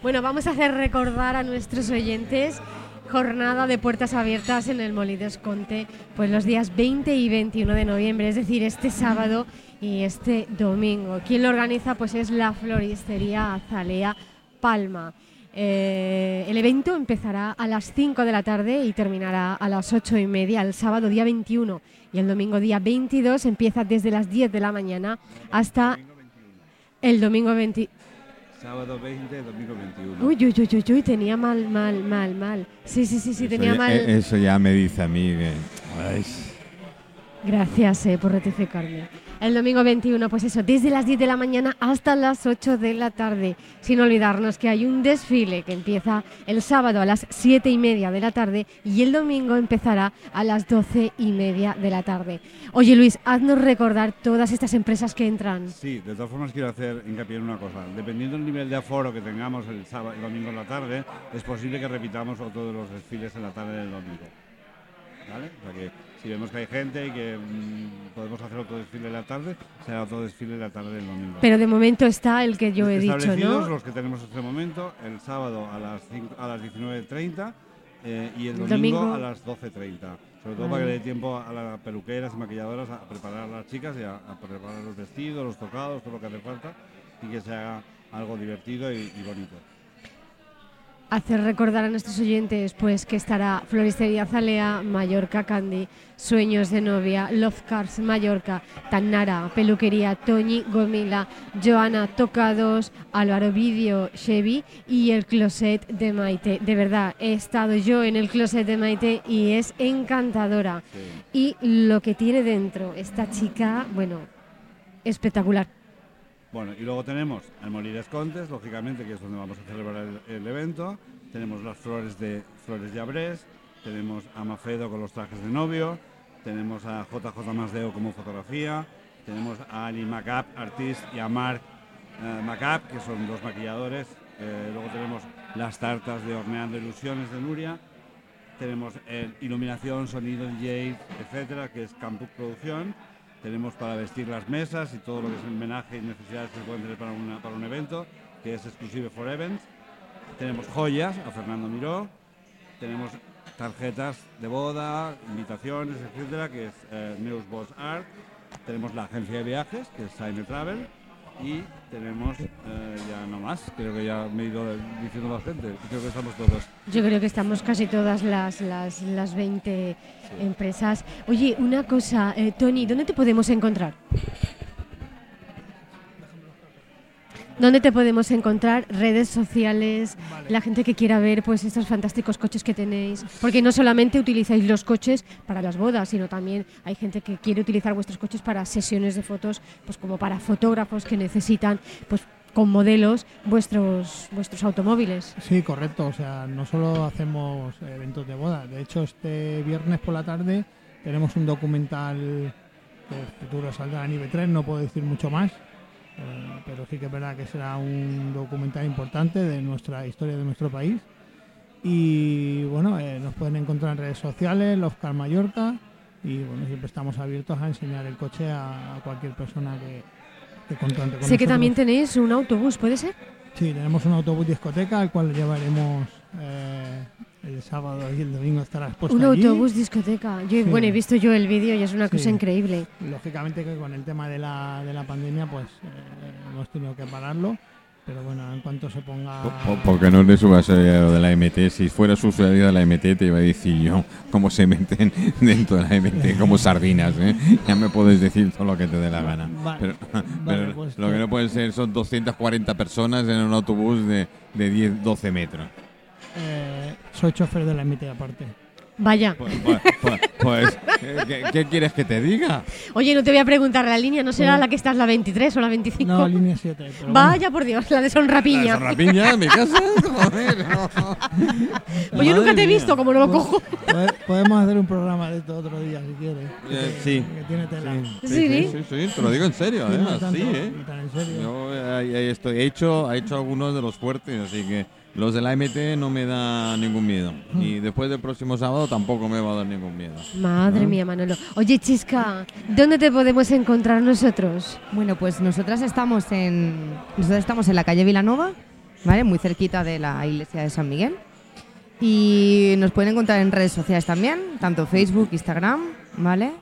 Bueno, vamos a hacer recordar a nuestros oyentes jornada de puertas abiertas en el Molides Conte, pues los días 20 y 21 de noviembre, es decir, este sábado y este domingo. Quien lo organiza pues es la floristería Azalea Palma. Eh, el evento empezará a las 5 de la tarde y terminará a las 8 y media el sábado día 21 y el domingo día 22 empieza desde las 10 de la mañana hasta el domingo 20, Sábado 20, domingo 21. Uy, uy, uy, uy, uy, tenía mal, mal, mal, mal. Sí, sí, sí, sí, Eso tenía ya- mal. eh, Eso ya me dice a mí que... ay, Gracias eh, por rectificarme. El domingo 21, pues eso, desde las 10 de la mañana hasta las 8 de la tarde. Sin olvidarnos que hay un desfile que empieza el sábado a las 7 y media de la tarde y el domingo empezará a las 12 y media de la tarde. Oye Luis, haznos recordar todas estas empresas que entran. Sí, de todas formas quiero hacer hincapié en una cosa. Dependiendo del nivel de aforo que tengamos el sábado domingo en la tarde, es posible que repitamos otro los desfiles en la tarde del domingo. ¿Vale? O sea que si vemos que hay gente y que mm, podemos hacer otro desfile en la tarde, será otro desfile en la tarde del domingo. Pero de momento está el que yo he dicho, ¿no? los que tenemos en este momento, el sábado a las, a las 19.30 eh, y el El domingo, domingo. a las 12.30. Sobre todo Vale. para que le dé tiempo a las peluqueras y maquilladoras a preparar a las chicas y a, a preparar los vestidos, los tocados, todo lo que hace falta y que se haga algo divertido y, y bonito. Hacer recordar a nuestros oyentes pues que estará Floristería Zalea, Mallorca Candy, Sueños de Novia, Love Cars Mallorca, Tannara, Peluquería Toñi Gomila, Joana Tocados, Álvaro Vidio Chevy y el Closet de Maite. De verdad, he estado yo en el Closet de Maite y es encantadora. Y lo que tiene dentro esta chica, bueno, espectacular. Bueno, y luego tenemos el Molires Contes, lógicamente, que es donde vamos a celebrar el, evento. Tenemos las flores de Flores Llabrés, tenemos a Mafedo con los trajes de novio, tenemos a JJ Masdeo como fotografía, tenemos a Ali Macap, artist, y a Marc eh, Macap, que son dos maquilladores. Eh, luego tenemos las tartas de Horneando Ilusiones de Nuria. Tenemos el iluminación, sonido, DJ, etcétera, que es Campus Producción. Tenemos para vestir las mesas y todo lo que es el homenaje y necesidades que se pueden tener para, una- para un evento, que es exclusivo for events. Tenemos joyas a Fernando Miró. Tenemos tarjetas de boda, invitaciones, etcétera, que es eh, News Boss Art. Tenemos la agencia de viajes, que es Sign Travel. Y tenemos eh, ya no más, creo que ya me he ido diciendo bastante. Creo que estamos todos. Yo creo que estamos casi todas las, las, las 20 empresas. Oye, una cosa, eh, Tony, ¿dónde te podemos encontrar? ¿Dónde te podemos encontrar? Redes sociales, la gente que quiera ver pues estos fantásticos coches que tenéis. Porque no solamente utilizáis los coches para las bodas, sino también hay gente que quiere utilizar vuestros coches para sesiones de fotos, pues como para fotógrafos que necesitan pues con modelos vuestros vuestros automóviles. Sí, correcto. O sea, no solo hacemos eventos de boda. De hecho, este viernes por la tarde tenemos un documental que futuro saldrá en IB3, no puedo decir mucho más. Eh, pero sí que es verdad que será un documental importante de nuestra historia de nuestro país. Y bueno, eh, nos pueden encontrar en redes sociales, Love Car Mallorca. Y bueno, siempre estamos abiertos a enseñar el coche a, a cualquier persona que, que con Sé que también tenéis un autobús, ¿puede ser? Sí, tenemos un autobús discoteca al cual llevaremos eh, el sábado y el domingo estará expuesto Un allí. autobús discoteca. Yo, Sí. Bueno, he visto yo el vídeo y es una Sí. cosa increíble. Lógicamente que con el tema de la, de la pandemia pues eh, hemos tenido que pararlo, pero bueno, en cuanto se ponga... Po- po- Porque no le subas a lo de la MT. Si fueras usuario de la MT, te iba a decir yo cómo se meten dentro de la MT como sardinas. ¿eh? Ya me puedes decir todo lo que te dé la gana. Vale, Pero, vale, pero pues lo te- que no puede ser son 240 personas en un autobús de, de 10, 12 metros. Eh, soy chofer de la MT aparte. Vaya. Pues, pues- pues- pues, ¿qué, qué- quieres que te diga? Oye, no te voy a preguntar la línea, ¿no será la que estás la 23 o la 25? No, línea 7. pero bueno. Vaya por Dios, la de Sonrapiña. ¿La rapiña en mi casa? Joder, no. Pues yo nunca te he visto, como no lo cojo. Pode- Podemos hacer un programa de esto otro día si quieres. que- Eh, sí. Que tiene tela. Sí, Sí, sí, sí, sí, te lo digo en serio, Sí, ¿eh? no, Así, tanto, ¿eh? tan en serio. Yo eh, ahí, ahí estoy. He hecho, he hecho algunos de los fuertes, así que los de la MT no me da ningún miedo. Y después del próximo sábado tampoco me va a dar ningún miedo. Madre mía, Manolo. Oye, Chisca, ¿dónde te podemos encontrar nosotros? Bueno, pues nosotras estamos en nosotras estamos en la calle Vilanova, ¿vale? Muy cerquita de la iglesia de San Miguel. Y nos pueden encontrar en redes sociales también, tanto Facebook, Instagram, ¿vale?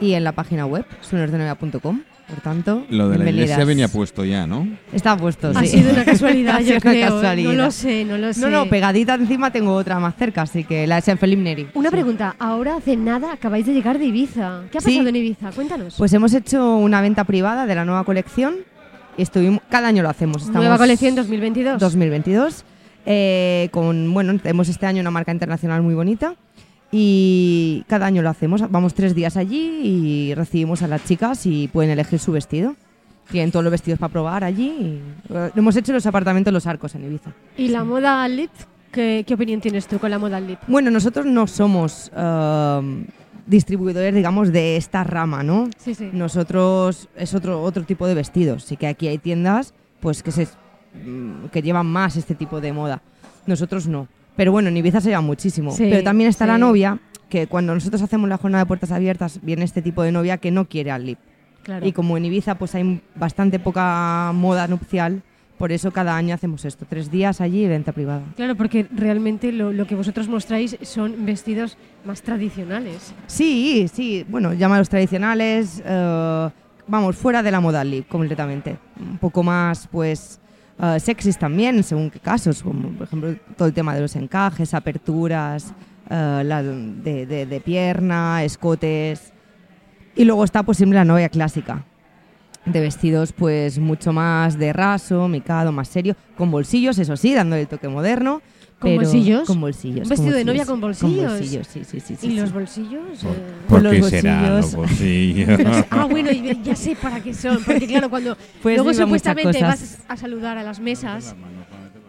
Y en la página web, suenosdenovia.com. Por tanto, Lo de la iglesia venía puesto ya, ¿no? Está puesto, Ha sí. sido una casualidad, Ha yo creo. ¿eh? casualidad. No lo sé, no lo sé. No, no, pegadita encima tengo otra más cerca, así que la de San Felipe Neri. Una pregunta, ahora hace nada acabáis de llegar de Ibiza. ¿Qué ha Sí. pasado en Ibiza? Cuéntanos. Pues hemos hecho una venta privada de la nueva colección. Estuvimos, cada año lo hacemos. Estamos Nueva colección 2022. 2022. eh, con, bueno, tenemos este año una marca internacional muy bonita. Y cada año lo hacemos. Vamos tres días allí y recibimos a las chicas y pueden elegir su vestido. Tienen todos los vestidos para probar allí. eh, hemos hecho los apartamentos Los Arcos en Ibiza. ¿Y la moda lit? ¿Qué, qué opinión tienes tú con la moda lit? Bueno, nosotros no somos eh, distribuidores, digamos, de esta rama, ¿no? Sí, sí. Nosotros es otro otro tipo de vestidos. Sí que aquí hay tiendas pues que se mm, que llevan más este tipo de moda. Nosotros no. Pero bueno, en Ibiza se lleva muchísimo. Sí, Pero también está la novia, que cuando nosotros hacemos la jornada de puertas abiertas, viene este tipo de novia que no quiere al lip. Claro. Y como en Ibiza pues hay bastante poca moda nupcial, por eso cada año hacemos esto. Tres días allí y venta privada. Claro, porque realmente lo, lo que vosotros mostráis son vestidos más tradicionales. Sí, sí, bueno, llamados tradicionales, eh, vamos, fuera de la moda lip completamente. Un poco más, pues, eh, sexys también, según qué casos, como por ejemplo todo el tema de los encajes, aperturas, de, de- de pierna, escotes. Y luego está pues siempre la novia clásica, de vestidos pues mucho más de raso, micado, más serio, con bolsillos, eso sí, dándole el toque moderno. ¿Con pero- bolsillos? Con bolsillos. ¿Un vestido de novia bolsillos. con bolsillos? Con bolsillos, sí, sí, sí. sí, ¿Y los sí. bolsillos? ¿Por, Eh, por los qué será los bolsillos. bolsillos? ah, bueno, y ya sé para qué son. Porque claro, cuando Pues luego supuestamente vas a saludar a las mesas...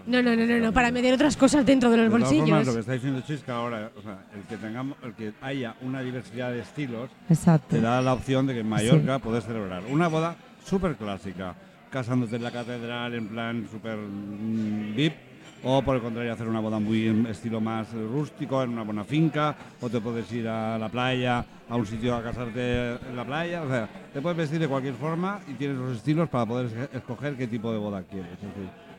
No, no, no, no, no, para meter otras cosas dentro de los De todas formas, bolsillos. lo que está diciendo Chis que ahora, o sea, el que tengamos, el que haya una diversidad de estilos, Exacto. te da la opción de que en Mallorca puedes celebrar una boda súper clásica, casándote en la catedral en plan súper mm, VIP, o por el contrario hacer una boda muy en estilo más rústico, en una buena finca, o te puedes ir a la playa, a un sitio a casarte en la playa, o sea, te puedes vestir de cualquier forma y tienes los estilos para poder escoger qué tipo de boda quieres.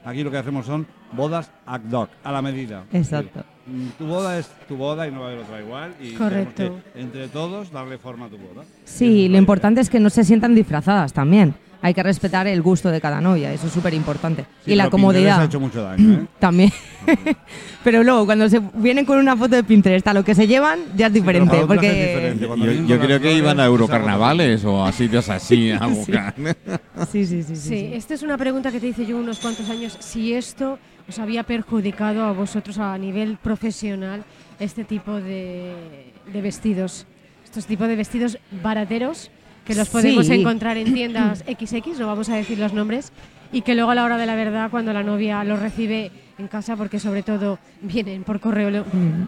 Aquí lo que hacemos son bodas ad hoc, a la medida. Decir, Exacto. Mm, Tu boda es tu boda y no va a haber otra igual. Y Correcto. que, entre todos, darle forma a tu boda. Sí, lo importante es que no se sientan disfrazadas también. Hay que respetar el gusto de cada novia, eso es súper importante. Sí, y la comodidad ha hecho mucho daño, ¿eh? también. pero luego, cuando se vienen con una foto de Pinterest, a lo que se llevan ya es diferente. es porque diferente. Yo, creo que iban a flores, Eurocarnavales o a sitios así a buscar. Sí, sí, sí. sí, Sí, sí. esta es una pregunta que te hice yo unos cuantos años. Si esto os había perjudicado a vosotros a nivel profesional este tipo de, de vestidos, estos tipos de vestidos barateros que los podemos Sí. encontrar en tiendas XX, no vamos a decir los nombres, y que luego a la hora de la verdad, cuando la novia los recibe en casa, porque sobre todo vienen por correo Mm.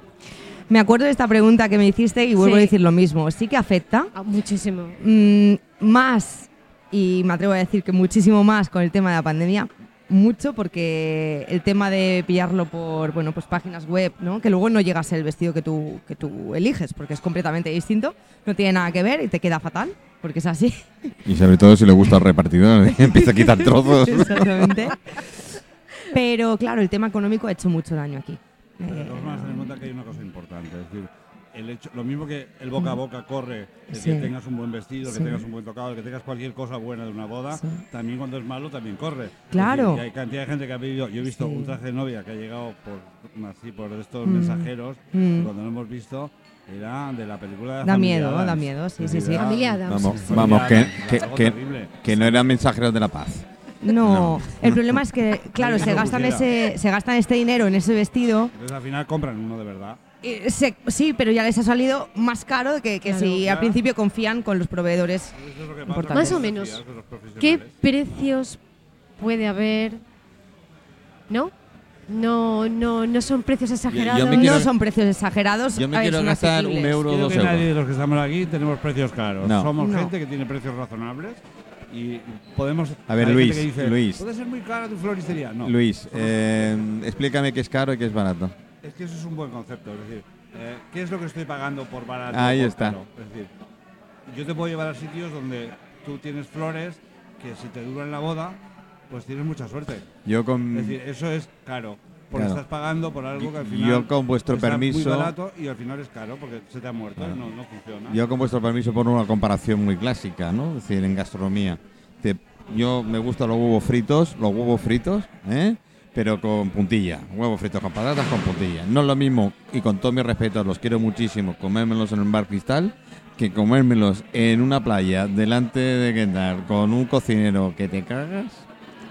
Me acuerdo de esta pregunta que me hiciste y vuelvo Sí. a decir lo mismo. Sí que afecta, ah, muchísimo. Mm, más, y me atrevo a decir que muchísimo más con el tema de la pandemia, mucho porque el tema de pillarlo por bueno pues páginas web, ¿no? que luego no llega a ser el vestido que tú, que tú eliges, porque es completamente distinto, no tiene nada que ver y te queda fatal, porque es así. Y sobre todo si le gusta al repartidor, empieza a quitar trozos. Exactamente. Pero claro, el tema económico ha hecho mucho daño aquí. De Eh, todas maneras, ten en cuenta que hay una cosa importante. Es decir, el hecho, lo mismo que el boca a boca corre, el Sí. que tengas un buen vestido, el Sí. que tengas un buen tocado, el que tengas cualquier cosa buena de una boda, Sí. también cuando es malo también corre. Claro. decir, hay cantidad de gente que ha pedido. Yo he visto Sí. un traje de novia que ha llegado por así por estos Mm. mensajeros Mm. cuando lo hemos visto era de la película de Da miedo, Adams. da miedo, sí, sí, sí. Familia Adams. Vamos, vamos que, que, que, que no eran mensajeros de la paz. No, el problema es que, claro, se gastan, ese, se gastan este dinero en ese vestido Entonces al final compran uno de verdad. Eh, se- sí, pero ya les ha salido más caro que, que Claro. si al principio confían con los proveedores. Eso es lo que pasa Importante. con Más o menos. ¿Qué precios puede haber? ¿No? No, no, no son precios exagerados. yo me quiero- No son precios exagerados. Yo me quiero gastar un euro o Creo dos que nadie euros. de los que estamos aquí tenemos precios caros. No. Somos No. gente que tiene precios razonables y podemos. A ver, Luis, dice, Luis. Puede ser muy cara tu floristería. No. Luis, eh, explícame qué es caro y qué es barato. Es que eso es un buen concepto. Es decir, eh, ¿qué es lo que estoy pagando por barato? Ahí por está. caro? Es decir, yo te puedo llevar a sitios donde tú tienes flores que si te duran la boda, pues tienes mucha suerte. Yo con, Es decir, eso es caro. Porque Claro. estás pagando por algo que al final. yo con vuestro está permiso, Muy barato y al final es caro porque se te ha muerto no, no funciona. yo con vuestro permiso por una comparación muy clásica, ¿no? Es decir, en gastronomía. Te- yo me gustan los huevos fritos, los huevos fritos, ¿eh? Pero con puntilla, huevos fritos con patatas con puntilla. No es lo mismo, y con todo mi respeto, los quiero muchísimo, comérmelos en un bar cristal que comérmelos en una playa delante de Gendar con un cocinero que te cagas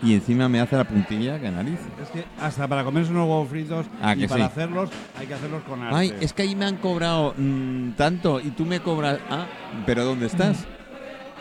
y encima me hace la puntilla que narices. Es que hasta para comerse unos huevos fritos Ah, y para sí. hacerlos hay que hacerlos con arte. Ay, es que ahí me han cobrado mm, tanto y tú me cobras. Ah, pero ¿dónde estás?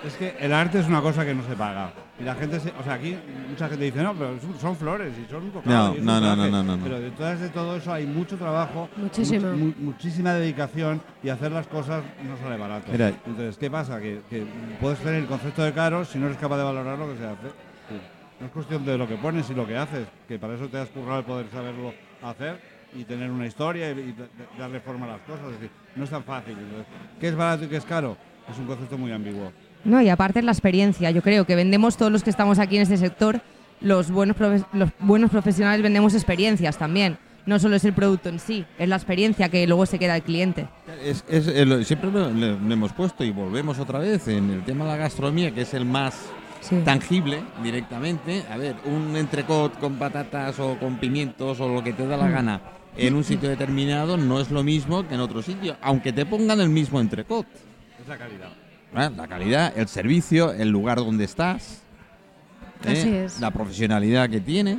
Es que el arte es una cosa que no se paga. Y la gente, se- o sea, aquí mucha gente dice, no, pero son- flores y son un No, y no, no, traje". no, no, no. Pero detrás de todo eso hay mucho trabajo, Muchísimo. much- mu- muchísima dedicación y hacer las cosas no sale barato. Mira. Entonces, ¿qué pasa? Que, que puedes tener el concepto de caro si no eres capaz de valorar lo que se hace. Sí. No es cuestión de lo que pones y lo que haces, que para eso te has currado el poder saberlo hacer y tener una historia y, y da- darle forma a las cosas. Es decir, no es tan fácil. Entonces, ¿Qué es barato y qué es caro? Es un concepto muy ambiguo. No, y aparte es la experiencia. Yo creo que vendemos todos los que estamos aquí en este sector, los buenos, profe- los buenos profesionales vendemos experiencias también. No solo es el producto en sí, es la experiencia que luego se queda el cliente. Es, es el- siempre lo, le- le hemos puesto y volvemos otra vez en el tema de la gastronomía, que es el más Sí. tangible directamente. A ver, un entrecot con patatas o con pimientos o lo que te da la Mm. gana en un sitio determinado no es lo mismo que en otro sitio, aunque te pongan el mismo entrecot. Es la calidad. ¿Verdad? La calidad, el servicio, el lugar donde estás, ¿eh? Así es. la profesionalidad que tienes.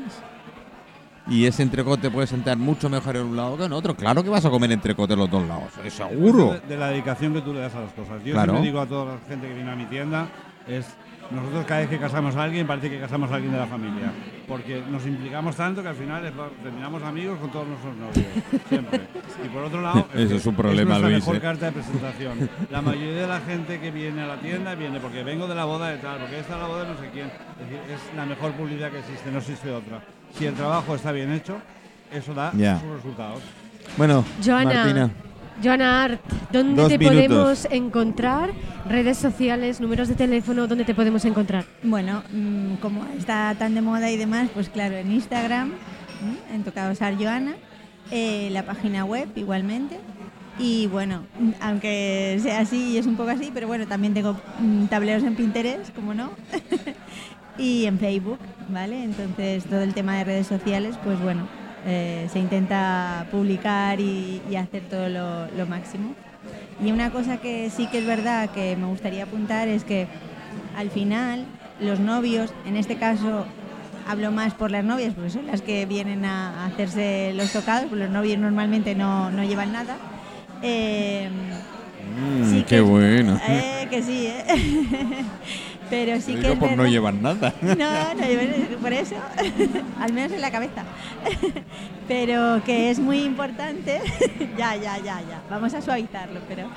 Y ese entrecot te puede sentar mucho mejor en un lado que en otro. Claro que vas a comer entrecot en los dos lados, es seguro. De, de la dedicación que tú le das a las cosas. Yo Claro. siempre digo a toda la gente que viene a mi tienda, es nosotros cada vez que casamos a alguien parece que casamos a alguien de la familia. Porque nos implicamos tanto que al final es- terminamos amigos con todos nuestros novios. Siempre. Y por otro lado, Eso que es un problema, nuestra Luis, mejor ¿eh? carta de presentación. La mayoría de la gente que viene a la tienda viene porque vengo de la boda de tal, porque esta es la boda de no sé quién. Es decir, es la mejor publicidad que existe, no existe otra. Si el trabajo está bien hecho, eso da sus resultados. Bueno, Joana, Martina. Joana Art, ¿dónde Dos te minutos. podemos encontrar? Redes sociales, números de teléfono, ¿dónde te podemos encontrar? Bueno, mm, como está tan de moda y demás, pues claro, en Instagram, en Tocados Joana, eh, la página web igualmente. Y bueno, mm, aunque sea así y es un poco así, pero bueno, también tengo mm, tableros en Pinterest, como no, y en Facebook, ¿vale? Entonces todo el tema de redes sociales, pues bueno, eh, se intenta publicar y, y hacer todo lo, lo máximo. Y una cosa que sí que es verdad que me gustaría apuntar es que al final los novios, en este caso hablo más por las novias, porque son las que vienen a, hacerse los tocados, porque los novios normalmente no, no llevan nada. Eh, Mm, sí qué bueno. eh, que sí, ¿eh? Pero sí Lo que digo por no llevar nada. no, no, por eso, al menos en la cabeza. Pero que es muy importante, ya, ya, ya, ya, vamos a suavizarlo, pero...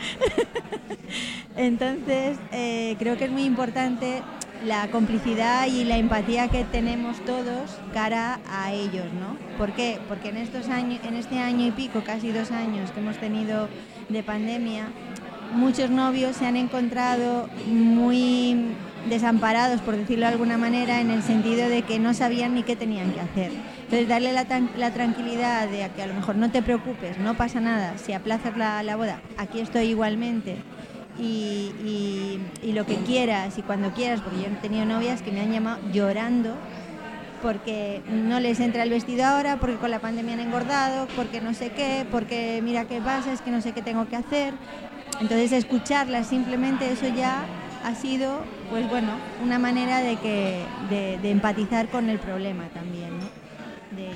Entonces, eh, creo que es muy importante la complicidad y la empatía que tenemos todos cara a ellos, ¿no? ¿Por qué? Porque en estos años, en este año y pico, casi dos años que hemos tenido de pandemia, muchos novios se han encontrado muy desamparados, por decirlo de alguna manera, en el sentido de que no sabían ni qué tenían que hacer. Entonces, darle la, tranquilidad de que a lo mejor no te preocupes, no pasa nada, si aplazas la, la boda, aquí estoy igualmente. Y, y- y lo que quieras y cuando quieras, porque yo he tenido novias que me han llamado llorando porque no les entra el vestido ahora, porque con la pandemia han engordado, porque no sé qué, porque mira qué pasa, es que no sé qué tengo que hacer. Entonces escucharlas simplemente eso ya ha sido, pues bueno, una manera de que de, empatizar con el problema también.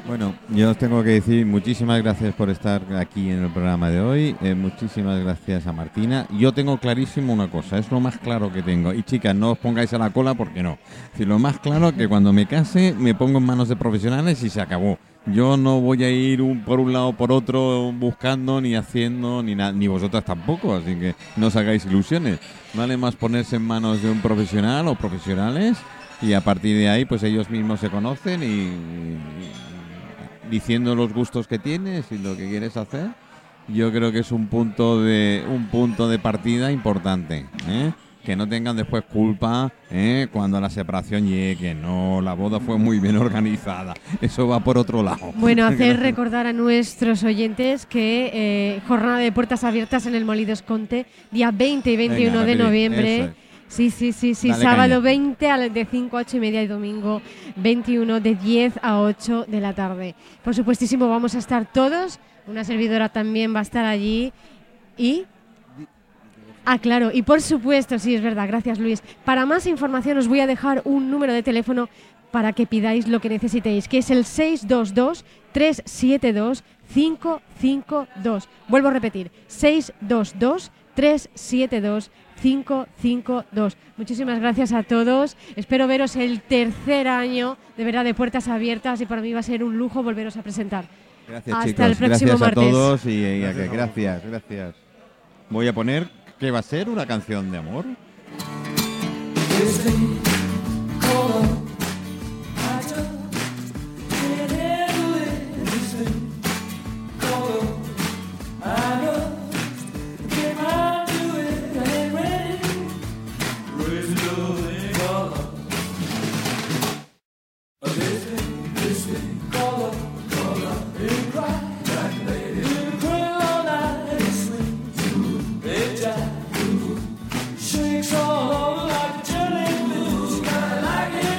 Bueno, yo os tengo que decir muchísimas gracias por estar aquí en el programa de hoy. eh, muchísimas gracias a Martina. Yo tengo clarísimo una cosa, es lo más claro que tengo. Y chicas, no os pongáis a la cola porque no. Si lo más claro que cuando me case me pongo en manos de profesionales y se acabó. Yo no voy a ir por un lado por otro buscando ni haciendo ni nada, ni vosotras tampoco, así que no os hagáis ilusiones. Vale más ponerse en manos de un profesional o profesionales y a partir de ahí pues ellos mismos se conocen y, y diciendo los gustos que tienes y lo que quieres hacer yo creo que es un punto de un punto de partida importante ¿eh? Que no tengan después culpa ¿eh? cuando la separación llegue no la boda fue muy bien organizada eso va por otro lado Bueno, hacer recordar a nuestros oyentes que eh, jornada de puertas abiertas en el Molidos Conte, día 20 y 21 Venga, de noviembre. es. Sí, sí, sí, sí. Dale Sábado caña. 20 a la- de 5 a 8 y media y domingo 21 de 10 a 8 de la tarde. Por supuestísimo, vamos a estar todos. Una servidora también va a estar allí. Y. Ah, claro. Y por supuesto, sí, es verdad. Gracias, Luis. Para más información, os voy a dejar un número de teléfono para que pidáis lo que necesitéis, que es el 622-372-552. Vuelvo a repetir, 622-372-552. Muchísimas gracias a todos. Espero veros el tercer año, de verdad, de puertas abiertas y para mí va a ser un lujo volveros a presentar. gracias Hasta chicos el próximo gracias martes. a todos y, y a que- gracias gracias voy a poner ¿Qué va a ser una canción de amor.